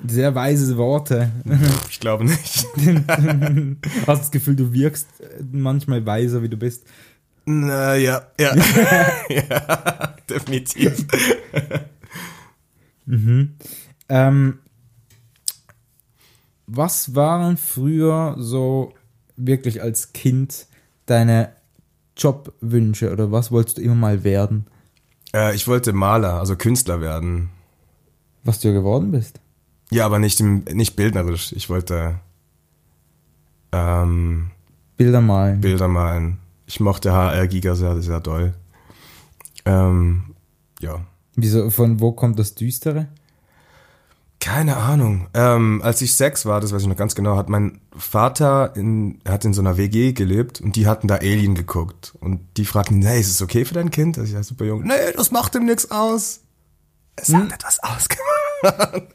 Sehr weise Worte. Ich glaube nicht. Hast das Gefühl, du wirkst äh, manchmal weiser, wie du bist. Na ja, ja. definitiv. Ähm, was waren früher so wirklich als Kind deine Jobwünsche oder was wolltest du immer mal werden? Äh, ich wollte Maler, also Künstler werden. Was du ja geworden bist? Ja, aber nicht, im, nicht bildnerisch. Ich wollte ähm, Bilder malen. Bilder malen. Ich mochte HR Giga sehr, sehr doll. Ähm, ja. Wieso, von wo kommt das Düstere? Keine Ahnung. Ähm, als ich sechs war, das weiß ich noch ganz genau, hat mein Vater in, hat in so einer WG gelebt und die hatten da Alien geguckt. Und die fragten, nee, ist es okay für dein Kind? Das ist ja super jung. Nee, das macht ihm nichts aus. Es hat etwas ausgemacht.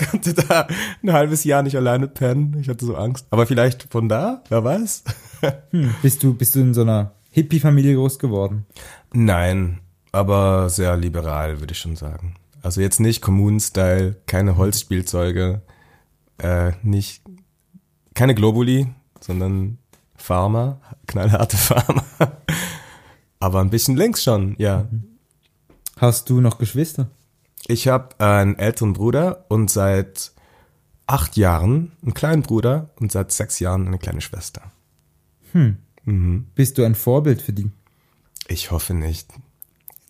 Ich konnte da ein halbes Jahr nicht alleine pennen. Ich hatte so Angst. Aber vielleicht von da, wer weiß. Hm, bist du, bist du in so einer Hippie-Familie groß geworden? Nein, aber sehr liberal, würde ich schon sagen. Also jetzt nicht Kommunen-Style, keine Holzspielzeuge, äh, nicht, keine Globuli, sondern Farmer, knallharte Farmer. Aber ein bisschen links schon, ja. Hast du noch Geschwister? Ich habe einen älteren Bruder und seit acht Jahren einen kleinen Bruder und seit sechs Jahren eine kleine Schwester. Bist du ein Vorbild für die? Ich hoffe nicht.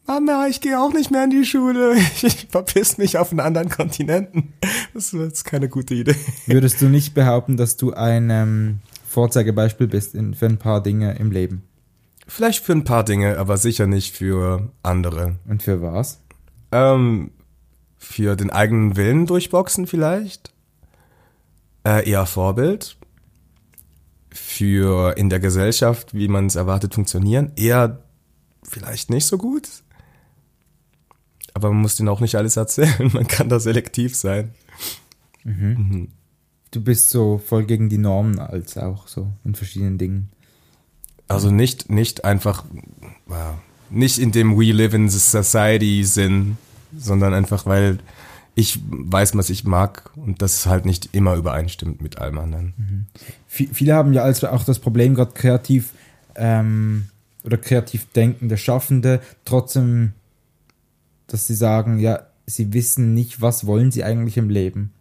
Mama, ich gehe auch nicht mehr in die Schule. Ich verpiss mich auf einen anderen Kontinenten. Das ist keine gute Idee. Würdest du nicht behaupten, dass du ein ähm, Vorzeigebeispiel bist in, für ein paar Dinge im Leben? Vielleicht für ein paar Dinge, aber sicher nicht für andere. Und für was? Ähm, für den eigenen Willen durchboxen vielleicht. Äh, eher Vorbild. Für in der Gesellschaft, wie man es erwartet, funktionieren. Eher vielleicht nicht so gut. Aber man muss denen auch nicht alles erzählen. Man kann da selektiv sein. Du bist so voll gegen die Normen als auch so in verschiedenen Dingen. Also nicht, nicht einfach, wow, nicht in dem We Live in Society Sinn, sondern einfach, weil ich weiß, was ich mag und das halt nicht immer übereinstimmt mit allem anderen. Vi- Viele haben ja also auch das Problem, gerade kreativ ähm, oder kreativ denkende Schaffende, trotzdem, dass sie sagen, ja, sie wissen nicht, was wollen sie eigentlich im Leben.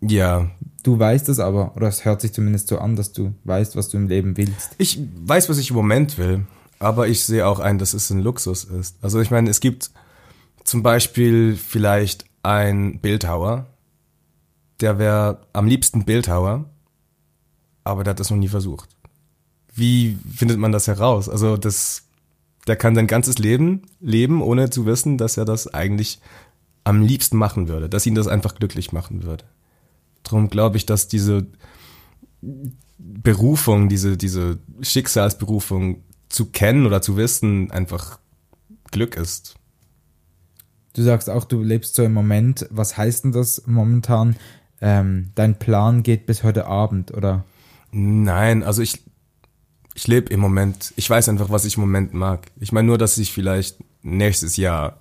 Ja, Du weißt es aber, oder es hört sich zumindest so an, dass du weißt, was du im Leben willst. ich weiß, was ich im Moment will, aber ich sehe auch ein, dass es ein Luxus ist. Also ich meine, es gibt zum Beispiel vielleicht ein Bildhauer, der wäre am liebsten Bildhauer, aber der hat das noch nie versucht. Wie findet man das heraus? Also das, der kann sein ganzes Leben leben, ohne zu wissen, dass er das eigentlich am liebsten machen würde, dass ihn das einfach glücklich machen würde. Darum glaube ich, dass diese Berufung, diese, diese Schicksalsberufung zu kennen oder zu wissen, einfach Glück ist. Du sagst auch, du lebst so im Moment. Was heißt denn das momentan? Ähm, dein Plan geht bis heute Abend, oder? Nein, also ich, ich lebe im Moment, ich weiß einfach, was ich im Moment mag. Ich meine nur, dass ich vielleicht nächstes Jahr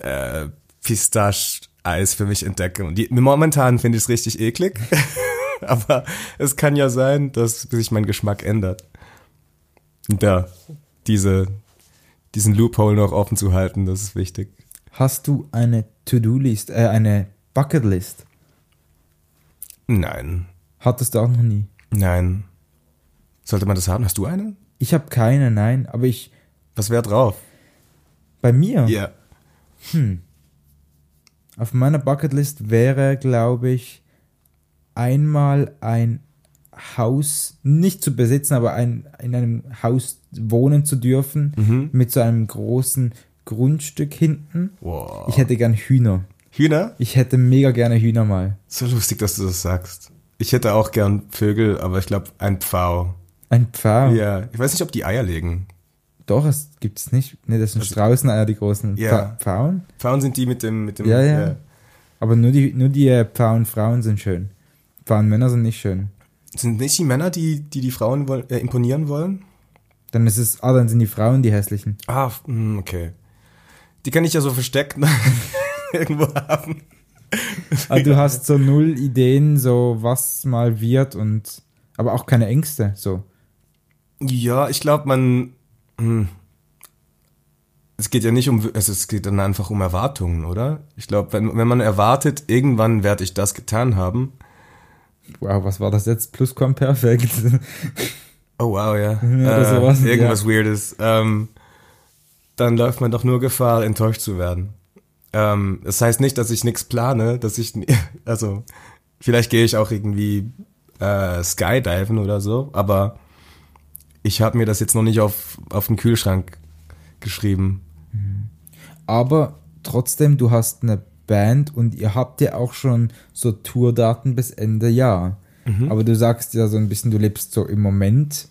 äh, Pistache-Eis für mich entdecke. Und die, momentan finde ich es richtig eklig. Aber es kann ja sein, dass sich mein Geschmack ändert. Und da, diese, diesen Loophole noch offen zu halten, das ist wichtig. Hast du eine To-Do-List, äh, eine Bucket-List? Nein, Hattest du auch noch nie? nein. Sollte man das haben? Hast du eine? Ich habe keine, nein, aber ich, Was wäre drauf? bei mir, Ja. auf meiner Bucketlist wäre, glaube ich, einmal ein Haus, nicht zu besitzen, aber ein, in einem Haus wohnen zu dürfen, mit so einem großen Grundstück hinten. Wow. Ich hätte gern Hühner. Hühner? Ich hätte mega gerne Hühner mal. So lustig, dass du das sagst. Ich hätte auch gern Vögel, aber ich glaube, ein Pfau Ein Pfau. Ja, ich weiß nicht, ob die Eier legen. Doch, es gibt es nicht. Ne, das sind Straußeneier, die großen Ja. Pfa- Pfauen. Pfauen sind die mit dem, mit dem. Ja, ja. Aber nur die, nur die äh, Pfauenfrauen sind schön. Pfauenmänner sind nicht schön. Sind nicht die Männer, die die, die Frauen woll- äh, imponieren wollen? Dann ist es, ah, dann sind die Frauen die hässlichen. Ah, hm, okay. Die kann ich ja so versteckt irgendwo haben. Ah, du hast so null Ideen, so was mal wird und, aber auch keine Ängste, so. Ja, ich glaube, man. Hm, es geht ja nicht um, also es geht dann einfach um Erwartungen, oder? Ich glaube, wenn, wenn man erwartet, irgendwann werde ich das getan haben. Wow, was war das jetzt? Plusquamperfekt. Oh wow, ja. oder äh, sowas, irgendwas Weirdes. Ähm, dann läuft man doch nur Gefahr, enttäuscht zu werden. Ähm, das heißt nicht, dass ich nichts plane, dass ich, also vielleicht gehe ich auch irgendwie äh, Skydiven oder so, aber ich habe mir das jetzt noch nicht auf, auf den Kühlschrank geschrieben. Aber trotzdem, du hast eine Band und ihr habt ja auch schon so Tourdaten bis Ende Jahr. Aber du sagst ja so ein bisschen, du lebst so im Moment,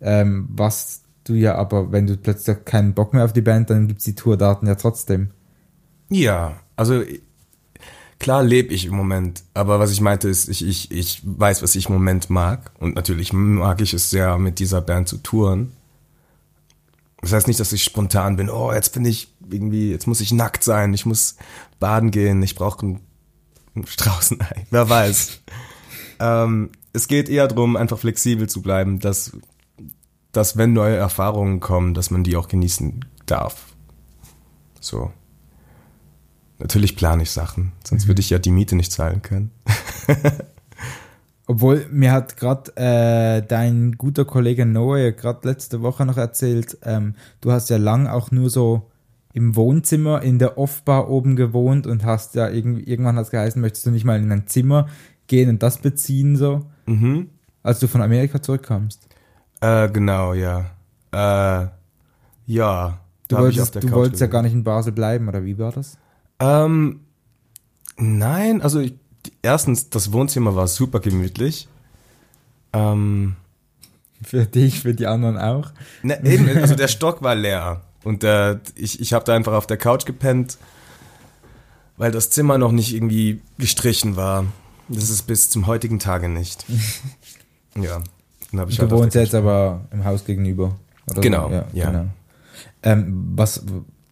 ähm, was du ja aber, wenn du plötzlich keinen Bock mehr auf die Band, dann gibt's die Tourdaten ja trotzdem. Ja, also klar lebe ich im Moment, aber was ich meinte ist, ich, ich, ich weiß, was ich im Moment mag und natürlich mag ich es sehr, mit dieser Band zu touren. Das heißt nicht, dass ich spontan bin, oh, jetzt bin ich irgendwie, jetzt muss ich nackt sein, ich muss baden gehen, ich brauche ein, ein Straußenei, wer weiß. ähm, es geht eher darum, einfach flexibel zu bleiben, dass, dass wenn neue Erfahrungen kommen, dass man die auch genießen darf. So. Natürlich plane ich Sachen, sonst würde ich ja die Miete nicht zahlen können. Obwohl, mir hat gerade äh, dein guter Kollege Noah gerade letzte Woche noch erzählt, ähm, du hast ja lang auch nur so im Wohnzimmer in der Off-Bar oben gewohnt und hast ja irgendwie, irgendwann hat es geheißen, möchtest du nicht mal in ein Zimmer gehen und das beziehen so, Mhm. als du von Amerika zurückkamst. Äh, genau, ja. Äh, ja. Du wolltest, auf der du wolltest ja gar nicht in Basel bleiben, oder wie war das? Ähm, nein, also ich, erstens, das Wohnzimmer war super gemütlich. Ähm, Für dich, für die anderen auch. ne, eben, also der Stock war leer. Und äh, ich, ich habe da einfach auf der Couch gepennt, weil das Zimmer noch nicht irgendwie gestrichen war. Das ist bis zum heutigen Tage nicht. Ja. Dann ich Du halt wohnst jetzt aber im Haus gegenüber. Genau, So. Ja, ja. genau. Ähm, was,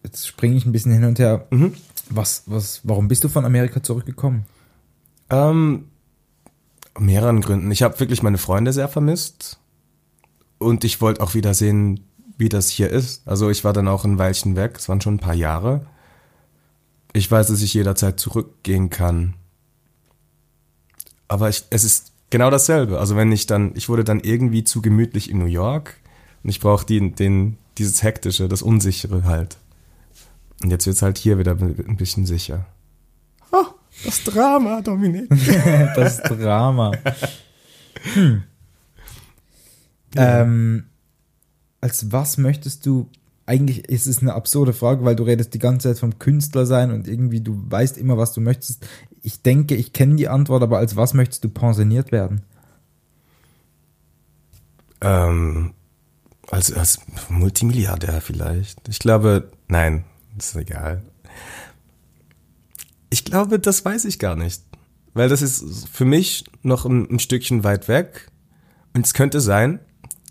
jetzt springe ich ein bisschen hin und her. Mhm. Was, was, warum bist du von Amerika zurückgekommen? Ähm, mehreren Gründen. Ich habe wirklich meine Freunde sehr vermisst und ich wollte auch wieder sehen, wie das hier ist. Also ich war dann auch ein Weilchen weg, es waren schon ein paar Jahre. Ich weiß, dass ich jederzeit zurückgehen kann. Aber ich, es ist genau dasselbe. Also wenn ich dann, ich wurde dann irgendwie zu gemütlich in New York und ich brauche den, den, dieses hektische, das unsichere halt. Und jetzt wird's halt hier wieder ein bisschen sicher. Oh, das Drama, Dominik. Das Drama. Hm. Ähm, als was möchtest du, eigentlich ist es eine absurde Frage, weil du redest die ganze Zeit vom Künstler sein und irgendwie du weißt immer, was du möchtest. Ich denke, ich kenne die Antwort, aber als was möchtest du pensioniert werden? Ähm, als, als Multimilliardär vielleicht. Ich glaube, nein, ist egal. Ich glaube, das weiß ich gar nicht. Weil das ist für mich noch ein, ein Stückchen weit weg. Und es könnte sein,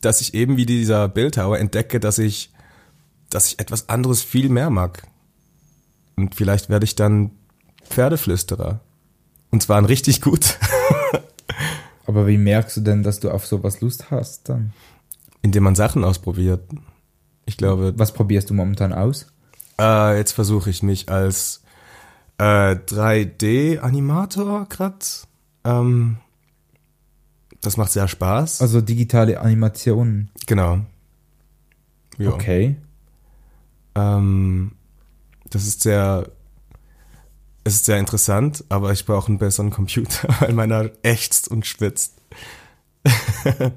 dass ich eben wie dieser Bildhauer entdecke, dass ich, dass ich etwas anderes viel mehr mag. Und vielleicht werde ich dann Pferdeflüsterer. Und zwar ein richtig gut. Aber wie merkst du denn, dass du auf sowas Lust hast dann? Indem man Sachen ausprobiert. Ich glaube, Was probierst du momentan aus? Äh, jetzt versuche ich mich als äh, 3D-Animator grad. Ähm, das macht sehr Spaß. Also digitale Animationen. genau. Ja. Okay. Ähm, das ist sehr, es ist sehr interessant, aber ich brauche einen besseren Computer, weil meiner ächzt und schwitzt.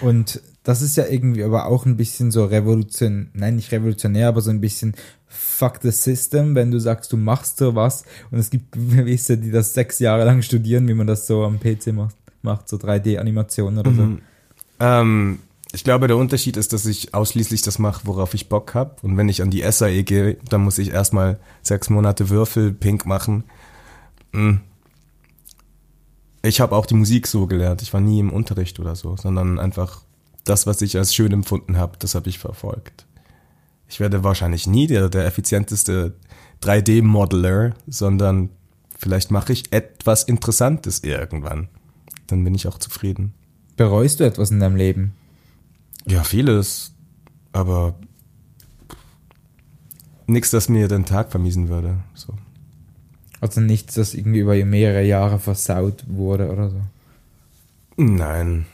Und das ist ja irgendwie aber auch ein bisschen so revolution, nein, nicht revolutionär, aber so ein bisschen fuck the system, wenn du sagst, du machst sowas und es gibt gewisse, die das sechs Jahre lang studieren, wie man das so am PC macht, macht so 3D-Animationen oder so. Ähm, Ich glaube, der Unterschied ist, dass ich ausschließlich das mache, worauf ich Bock habe. Und wenn ich an die SAE gehe, dann muss ich erstmal sechs Monate Würfel pink machen. Hm. Ich habe auch die Musik so gelernt. Ich war nie im Unterricht oder so, sondern einfach das, was ich als schön empfunden habe, das habe ich verfolgt. Ich werde wahrscheinlich nie der, der effizienteste 3D-Modeler, sondern vielleicht mache ich etwas Interessantes irgendwann. Dann bin ich auch zufrieden. Bereust du etwas in deinem Leben? Ja, vieles, aber nichts, das mir den Tag vermiesen würde. So. Also nichts, das irgendwie über mehrere Jahre versaut wurde oder so? Nein.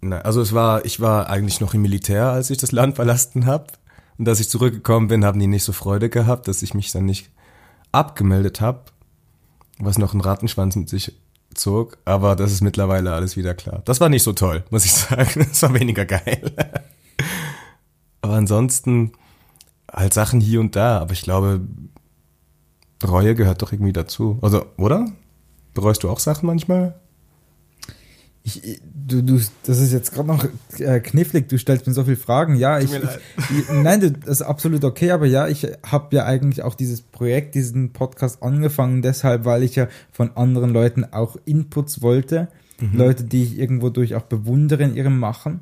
Nein. Also es war, ich war eigentlich noch im Militär, als ich das Land verlassen habe. Und als ich zurückgekommen bin, haben die nicht so Freude gehabt, dass ich mich dann nicht abgemeldet habe, was noch einen Rattenschwanz mit sich zog. Aber das ist mittlerweile alles wieder klar. Das war nicht so toll, muss ich sagen. Das war weniger geil. Aber ansonsten halt Sachen hier und da. Aber ich glaube, Reue gehört doch irgendwie dazu. Also, oder? Bereust du auch Sachen manchmal? Ich, du, du, das ist jetzt gerade noch äh, knifflig, du stellst mir so viele Fragen. Ja, ich, ich, nein, das ist absolut okay, aber ja, ich habe ja eigentlich auch dieses Projekt, diesen Podcast angefangen, deshalb, weil ich ja von anderen Leuten auch Inputs wollte. Mhm. Leute, die ich irgendwo durch auch bewundere in ihrem Machen.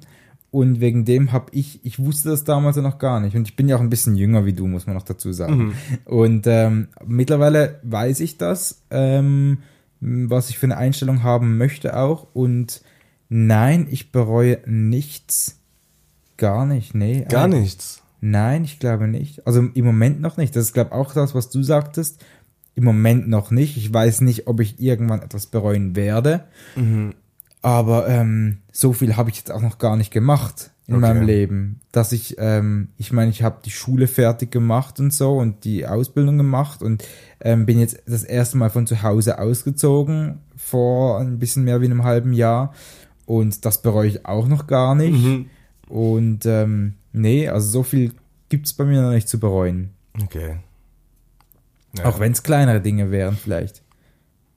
Und wegen dem habe ich, ich wusste das damals ja noch gar nicht. Und ich bin ja auch ein bisschen jünger wie du, muss man noch dazu sagen. Mhm. Und ähm, mittlerweile weiß ich das. Ähm, was ich für eine Einstellung haben möchte auch. Und nein, ich bereue nichts. Gar nicht, nee. Gar also, nichts. Nein, ich glaube nicht. Also im Moment noch nicht. Das ist, glaube ich, auch das, was du sagtest. Im Moment noch nicht. Ich weiß nicht, ob ich irgendwann etwas bereuen werde. Mhm. Aber ähm, so viel habe ich jetzt auch noch gar nicht gemacht in okay. meinem Leben, dass ich, ähm, ich meine, ich habe die Schule fertig gemacht und so und die Ausbildung gemacht und ähm, bin jetzt das erste Mal von zu Hause ausgezogen vor ein bisschen mehr wie einem halben Jahr und das bereue ich auch noch gar nicht. Mhm. Und ähm, nee, also so viel gibt es bei mir noch nicht zu bereuen. Okay. Ja. Auch wenn es kleinere Dinge wären vielleicht.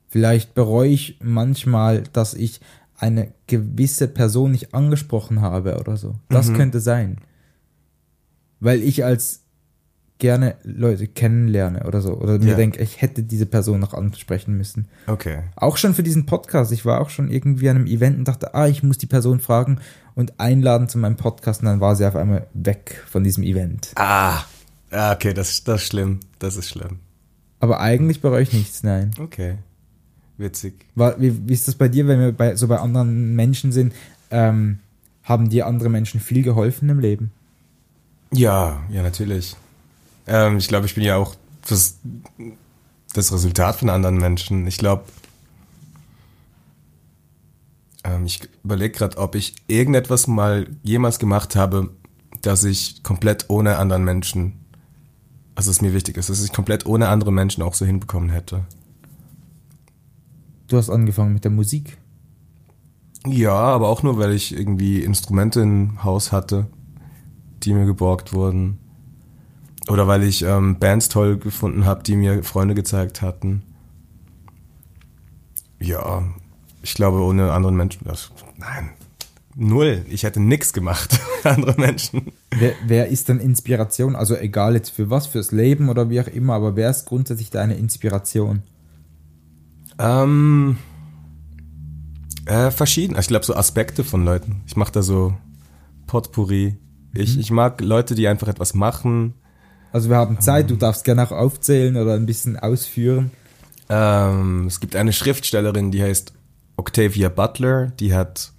Vielleicht bereue ich manchmal, dass ich eine gewisse Person nicht angesprochen habe oder so. Das mhm. könnte sein. Weil ich als gerne Leute kennenlerne oder so. Oder mir ja. denke, ich hätte diese Person noch ansprechen müssen. Okay. Auch schon für diesen Podcast. Ich war auch schon irgendwie an einem Event und dachte, ah, ich muss die Person fragen und einladen zu meinem Podcast und dann war sie auf einmal weg von diesem Event. Ah, okay, das, das ist schlimm. Das ist schlimm. Aber eigentlich bereue ich nichts, nein. Okay. Witzig. Wie, wie ist das bei dir, wenn wir bei, so bei anderen Menschen sind? Ähm, haben dir andere Menschen viel geholfen im Leben? Ja, ja, natürlich. Ähm, ich glaube, ich bin ja auch das, das Resultat von anderen Menschen. Ich glaube, ähm, ich überlege gerade, ob ich irgendetwas mal jemals gemacht habe, dass ich komplett ohne anderen Menschen, also es mir wichtig ist, dass ich komplett ohne andere Menschen auch so hinbekommen hätte. Du hast angefangen mit der Musik. Ja, aber auch nur, weil ich irgendwie Instrumente im Haus hatte, die mir geborgt wurden. Oder weil ich ähm, Bands toll gefunden habe, die mir Freunde gezeigt hatten. Ja, ich glaube, ohne anderen Menschen. Das, nein, null. Ich hätte nichts gemacht, andere Menschen. Wer, wer ist denn Inspiration? Also egal jetzt für was, fürs Leben oder wie auch immer, aber wer ist grundsätzlich deine Inspiration? Ähm, äh, verschieden. Ich glaube, so Aspekte von Leuten. Ich mache da so Potpourri. Ich, mhm. ich mag Leute, die einfach etwas machen. Also wir haben Zeit, du darfst gerne auch aufzählen oder ein bisschen ausführen. Ähm, es gibt eine Schriftstellerin, die heißt Octavia Butler, die hat,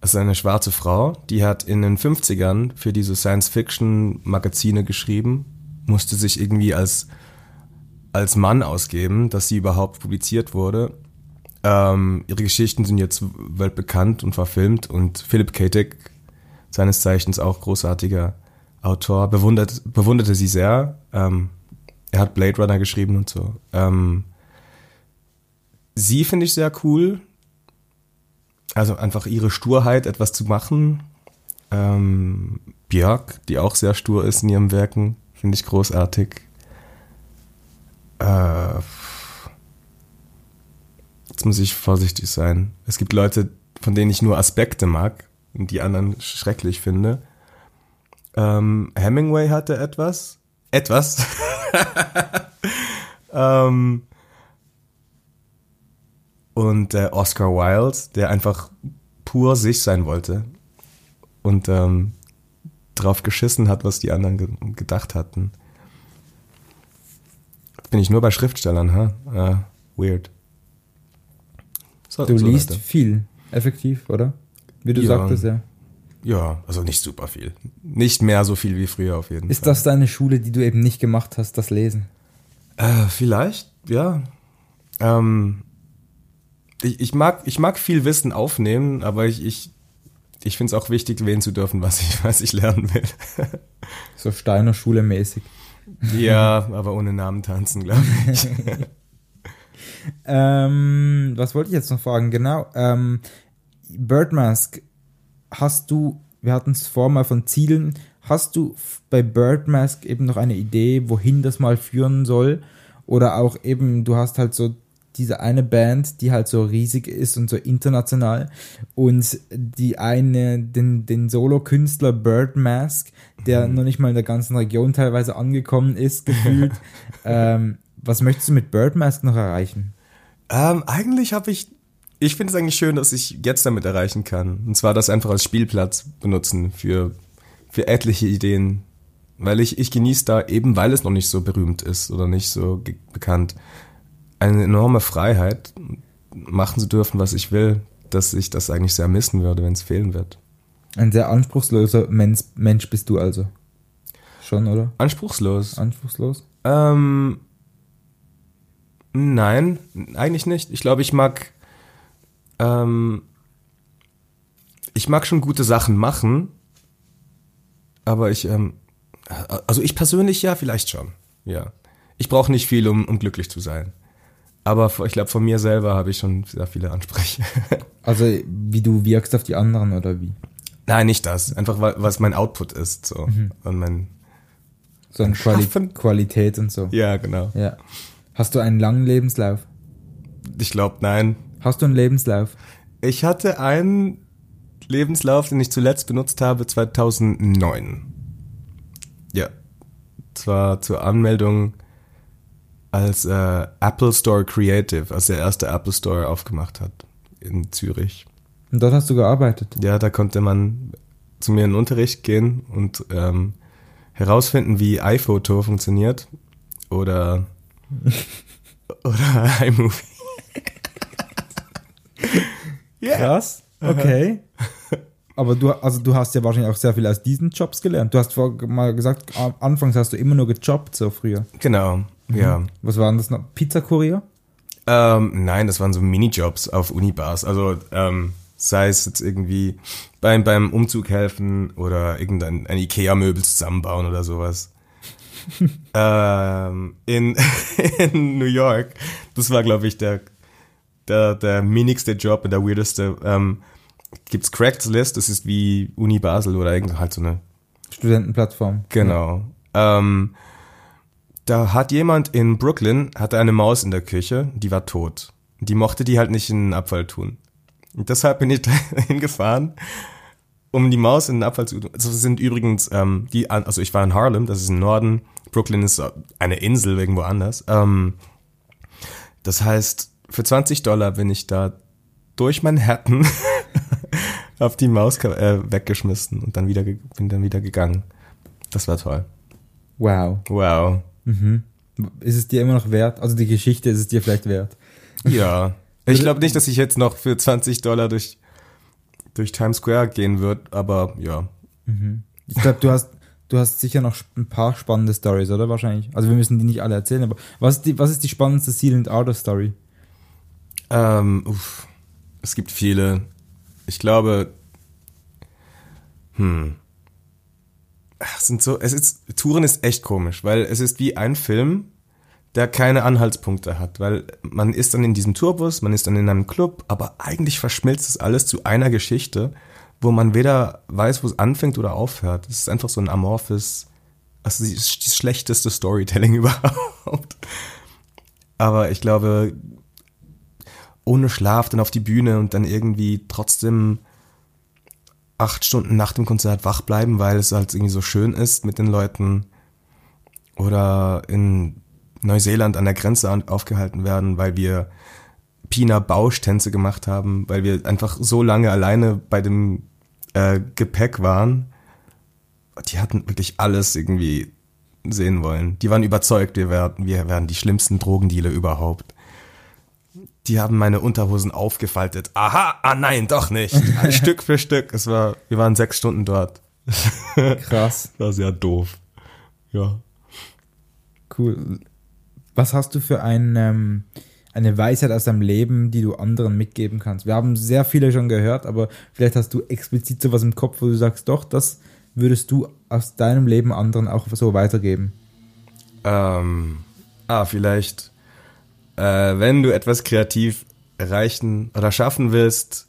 also eine schwarze Frau, die hat in den 50ern für diese Science-Fiction-Magazine geschrieben, musste sich irgendwie als als Mann ausgeben, dass sie überhaupt publiziert wurde. Ähm, ihre Geschichten sind jetzt weltbekannt und verfilmt und Philip K. Dick, seines Zeichens auch großartiger Autor, bewundert, bewunderte sie sehr. Ähm, er hat Blade Runner geschrieben und so. Ähm, sie finde ich sehr cool. Also einfach ihre Sturheit, etwas zu machen. Ähm, Björk, die auch sehr stur ist in ihrem Werken, finde ich großartig. Äh, jetzt muss ich vorsichtig sein. Es gibt Leute, von denen ich nur Aspekte mag. und die anderen schrecklich finde. Ähm, Hemingway hatte etwas. Etwas. ähm, und äh, Oscar Wilde, der einfach pur sich sein wollte und ähm, drauf geschissen hat, was die anderen ge gedacht hatten. Bin ich nur bei Schriftstellern, ha? Huh? Uh, weird. So, du so liest Leute. viel, effektiv, oder? Wie du ja. sagtest, ja. Ja, also nicht super viel. Nicht mehr so viel wie früher auf jeden Ist Fall. Ist das deine Schule, die du eben nicht gemacht hast, das Lesen? Äh, vielleicht, ja. Ähm, ich, ich, mag, ich mag viel Wissen aufnehmen, aber ich, ich, ich finde es auch wichtig, wählen zu dürfen, was ich, was ich lernen will. so Steiner Schule mäßig. Ja, aber ohne Namen tanzen, glaube ich. ähm, was wollte ich jetzt noch fragen? Genau. Ähm, Birdmask, hast du, wir hatten es vor mal von Zielen, hast du bei Birdmask eben noch eine Idee, wohin das mal führen soll? Oder auch eben, du hast halt so diese eine Band, die halt so riesig ist und so international und die eine, den, den Solo-Künstler Bird Mask, der mhm. noch nicht mal in der ganzen Region teilweise angekommen ist, gefühlt. ähm, was möchtest du mit Bird Mask noch erreichen? Ähm, eigentlich habe ich, ich finde es eigentlich schön, dass ich jetzt damit erreichen kann. Und zwar das einfach als Spielplatz benutzen für, für etliche Ideen. Weil ich, ich genieße da eben, weil es noch nicht so berühmt ist oder nicht so bekannt, eine enorme Freiheit, machen zu dürfen, was ich will, dass ich das eigentlich sehr missen würde, wenn es fehlen wird. Ein sehr anspruchsloser Mensch, Mensch bist du also. Schon, oder? Anspruchslos. Anspruchslos? Ähm, nein, eigentlich nicht. Ich glaube, ich mag, ähm, ich mag schon gute Sachen machen, aber ich, ähm, also ich persönlich ja, vielleicht schon, ja. Ich brauche nicht viel, um, um glücklich zu sein. Aber ich glaube, von mir selber habe ich schon sehr viele Ansprüche. Also wie du wirkst auf die anderen oder wie? Nein, nicht das. Einfach was mein Output ist. So. Mhm. Und mein so eine Quali Qualität und so. Ja, genau. Ja. Hast du einen langen Lebenslauf? Ich glaube, nein. Hast du einen Lebenslauf? Ich hatte einen Lebenslauf, den ich zuletzt benutzt habe, 2009. Ja. Zwar zur Anmeldung als äh, Apple Store Creative, als der erste Apple Store aufgemacht hat in Zürich. Und dort hast du gearbeitet? Ja, da konnte man zu mir in den Unterricht gehen und ähm, herausfinden, wie iPhoto funktioniert oder oder iMovie. yeah. Krass. Okay. Aber du, also du hast ja wahrscheinlich auch sehr viel aus diesen Jobs gelernt. Du hast vor, mal gesagt, anfangs hast du immer nur gejobbt, so früher. Genau. Mhm. Ja. Was waren das noch? Pizzakurier? Ähm, nein, das waren so Minijobs auf Unibars. Also ähm, sei es jetzt irgendwie beim, beim Umzug helfen oder irgendein ein Ikea-Möbel zusammenbauen oder sowas. ähm, in, in New York, das war, glaube ich, der, der, der minigste Job und der weirdeste. Ähm, gibt's Craigslist, das ist wie Uni Basel oder irgend halt so eine Studentenplattform. Genau. Ja. Ähm, da hat jemand in Brooklyn, hatte eine Maus in der Küche, die war tot. Die mochte die halt nicht in den Abfall tun. Und deshalb bin ich da hingefahren, um die Maus in den Abfall zu tun. Also das sind übrigens, ähm, die, also ich war in Harlem, das ist im Norden. Brooklyn ist eine Insel irgendwo anders. Ähm, das heißt, für 20 Dollar bin ich da durch Manhattan auf die Maus äh, weggeschmissen und dann wieder bin dann wieder gegangen. Das war toll. Wow. Wow. Mhm. Ist es dir immer noch wert? Also die Geschichte ist es dir vielleicht wert? Ja. Ich glaube nicht, dass ich jetzt noch für 20 Dollar durch, durch Times Square gehen würde, aber ja. Mhm. Ich glaube, du hast, du hast sicher noch ein paar spannende Stories, oder? Wahrscheinlich. Also wir müssen die nicht alle erzählen, aber was ist die, was ist die spannendste Seal and Outer Story? Ähm, uff. Es gibt viele. Ich glaube, hm, sind so, es ist, Touren ist echt komisch, weil es ist wie ein Film, der keine Anhaltspunkte hat, weil man ist dann in diesem Tourbus, man ist dann in einem Club, aber eigentlich verschmilzt es alles zu einer Geschichte, wo man weder weiß, wo es anfängt oder aufhört. Es ist einfach so ein amorphes, also die, die schlechteste Storytelling überhaupt. Aber ich glaube, ohne Schlaf dann auf die Bühne und dann irgendwie trotzdem acht Stunden nach dem Konzert wach bleiben, weil es halt irgendwie so schön ist mit den Leuten. Oder in Neuseeland an der Grenze aufgehalten werden, weil wir Pina Bausch-Tänze gemacht haben, weil wir einfach so lange alleine bei dem äh, Gepäck waren. Die hatten wirklich alles irgendwie sehen wollen. Die waren überzeugt, wir werden, wir werden die schlimmsten Drogendealer überhaupt. Die haben meine Unterhosen aufgefaltet. Aha, ah nein, doch nicht. Stück für Stück. Es war, wir waren sechs Stunden dort. Krass, War sehr doof. Ja. cool. Was hast du für ein, ähm, eine Weisheit aus deinem Leben, die du anderen mitgeben kannst? Wir haben sehr viele schon gehört, aber vielleicht hast du explizit sowas im Kopf, wo du sagst, doch, das würdest du aus deinem Leben anderen auch so weitergeben. Ähm, ah, vielleicht, äh, wenn du etwas kreativ erreichen oder schaffen willst,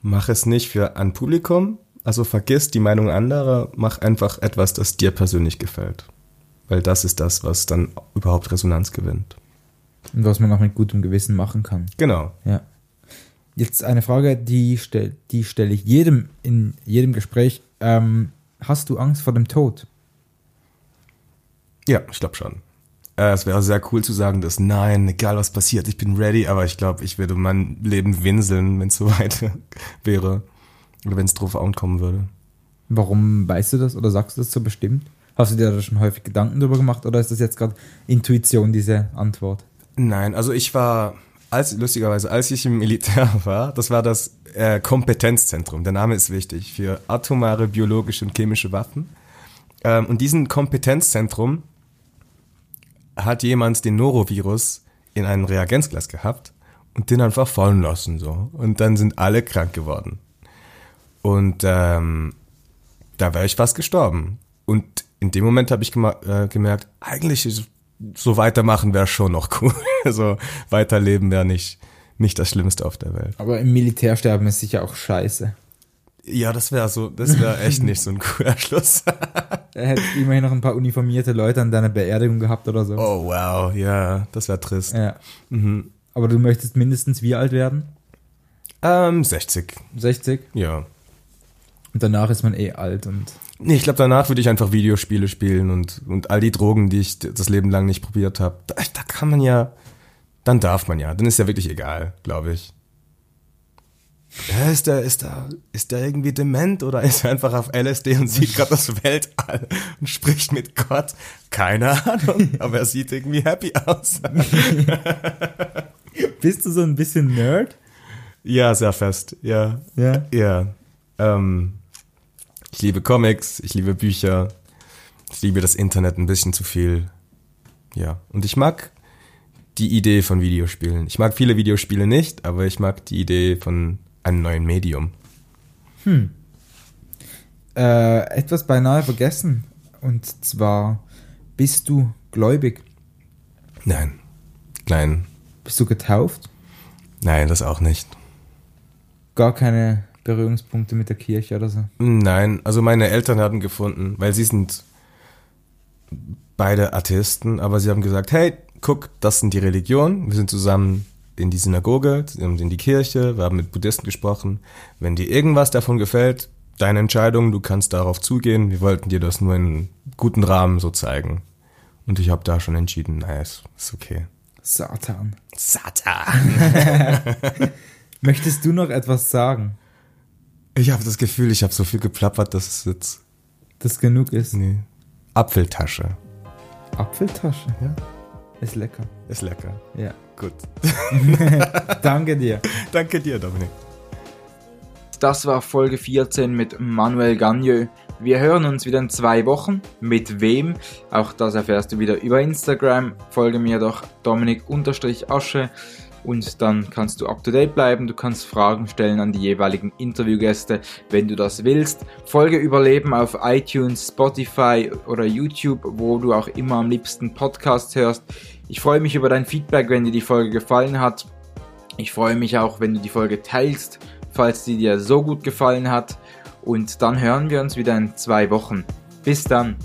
mach es nicht für ein Publikum. Also vergiss die Meinung anderer, mach einfach etwas, das dir persönlich gefällt. Weil das ist das, was dann überhaupt Resonanz gewinnt. Und was man auch mit gutem Gewissen machen kann. Genau. Ja. Jetzt eine Frage, die, stell, die stelle ich jedem in jedem Gespräch. Ähm, hast du Angst vor dem Tod? Ja, ich glaube schon. Äh, es wäre sehr cool zu sagen, dass nein, egal was passiert, ich bin ready, aber ich glaube, ich würde mein Leben winseln, wenn es soweit wäre. Oder wenn es drauf ankommen würde. Warum weißt du das oder sagst du das so bestimmt? Hast du dir da schon häufig Gedanken drüber gemacht oder ist das jetzt gerade Intuition, diese Antwort? Nein, also ich war, als lustigerweise, als ich im Militär war, das war das äh, Kompetenzzentrum. Der Name ist wichtig für atomare, biologische und chemische Waffen. Ähm, und diesen Kompetenzzentrum hat jemand den Norovirus in ein Reagenzglas gehabt und den einfach fallen lassen so. Und dann sind alle krank geworden. Und ähm, da wäre ich fast gestorben. Und in dem Moment habe ich äh, gemerkt, eigentlich so weitermachen wäre schon noch cool. Also weiterleben wäre nicht, nicht das Schlimmste auf der Welt. Aber im Militärsterben ist sicher auch scheiße. Ja, das wäre so, das wäre echt nicht so ein cooler Schluss. Er hätte immerhin noch ein paar uniformierte Leute an deiner Beerdigung gehabt oder so. Oh wow, ja, das wäre trist. Ja. Mhm. Aber du möchtest mindestens wie alt werden? Ähm, 60, 60? ja. Und danach ist man eh alt und Nee, ich glaube, danach würde ich einfach Videospiele spielen und, und all die Drogen, die ich das Leben lang nicht probiert habe. Da, da kann man ja, dann darf man ja. Dann ist ja wirklich egal, glaube ich. Ja, ist der, ist da, ist der irgendwie dement oder ist er einfach auf LSD und sieht gerade das Weltall und spricht mit Gott? Keine Ahnung, aber er sieht irgendwie happy aus. Bist du so ein bisschen Nerd? ja, sehr fest, ja. Ja. Ja. Ähm, ich liebe Comics, ich liebe Bücher, ich liebe das Internet ein bisschen zu viel. Ja. Und ich mag die Idee von Videospielen. Ich mag viele Videospiele nicht, aber ich mag die Idee von einem neuen Medium. Äh, etwas beinahe vergessen. Und zwar, bist du gläubig? Nein. Nein. Bist du getauft? Nein, das auch nicht. Gar keine Berührungspunkte mit der Kirche oder so? Nein, also meine Eltern haben gefunden, weil sie sind beide Atheisten, aber sie haben gesagt, hey, guck, das sind die Religionen, wir sind zusammen in die Synagoge und in die Kirche, wir haben mit Buddhisten gesprochen. Wenn dir irgendwas davon gefällt, deine Entscheidung, du kannst darauf zugehen. Wir wollten dir das nur in guten Rahmen so zeigen. Und ich habe da schon entschieden, naja, ist, ist okay. Satan. Satan! Möchtest du noch etwas sagen, Ich habe das Gefühl, ich habe so viel geplappert, dass es jetzt... das genug ist? Nee. Apfeltasche. Apfeltasche? Ja. Ist lecker. Ist lecker. Ja. Gut. Danke dir. Danke dir, Dominik. Das war Folge 14 mit Manuel Gagneux. Wir hören uns wieder in zwei Wochen. Mit wem? Auch das erfährst du wieder über Instagram. Folge mir doch Dominik-Asche und dann kannst du up to date bleiben. Du kannst Fragen stellen an die jeweiligen Interviewgäste, wenn du das willst. Folge Überleben auf iTunes, Spotify oder YouTube, wo du auch immer am liebsten Podcasts hörst. Ich freue mich über dein Feedback, wenn dir die Folge gefallen hat. Ich freue mich auch, wenn du die Folge teilst, falls sie dir so gut gefallen hat. Und dann hören wir uns wieder in zwei Wochen. Bis dann.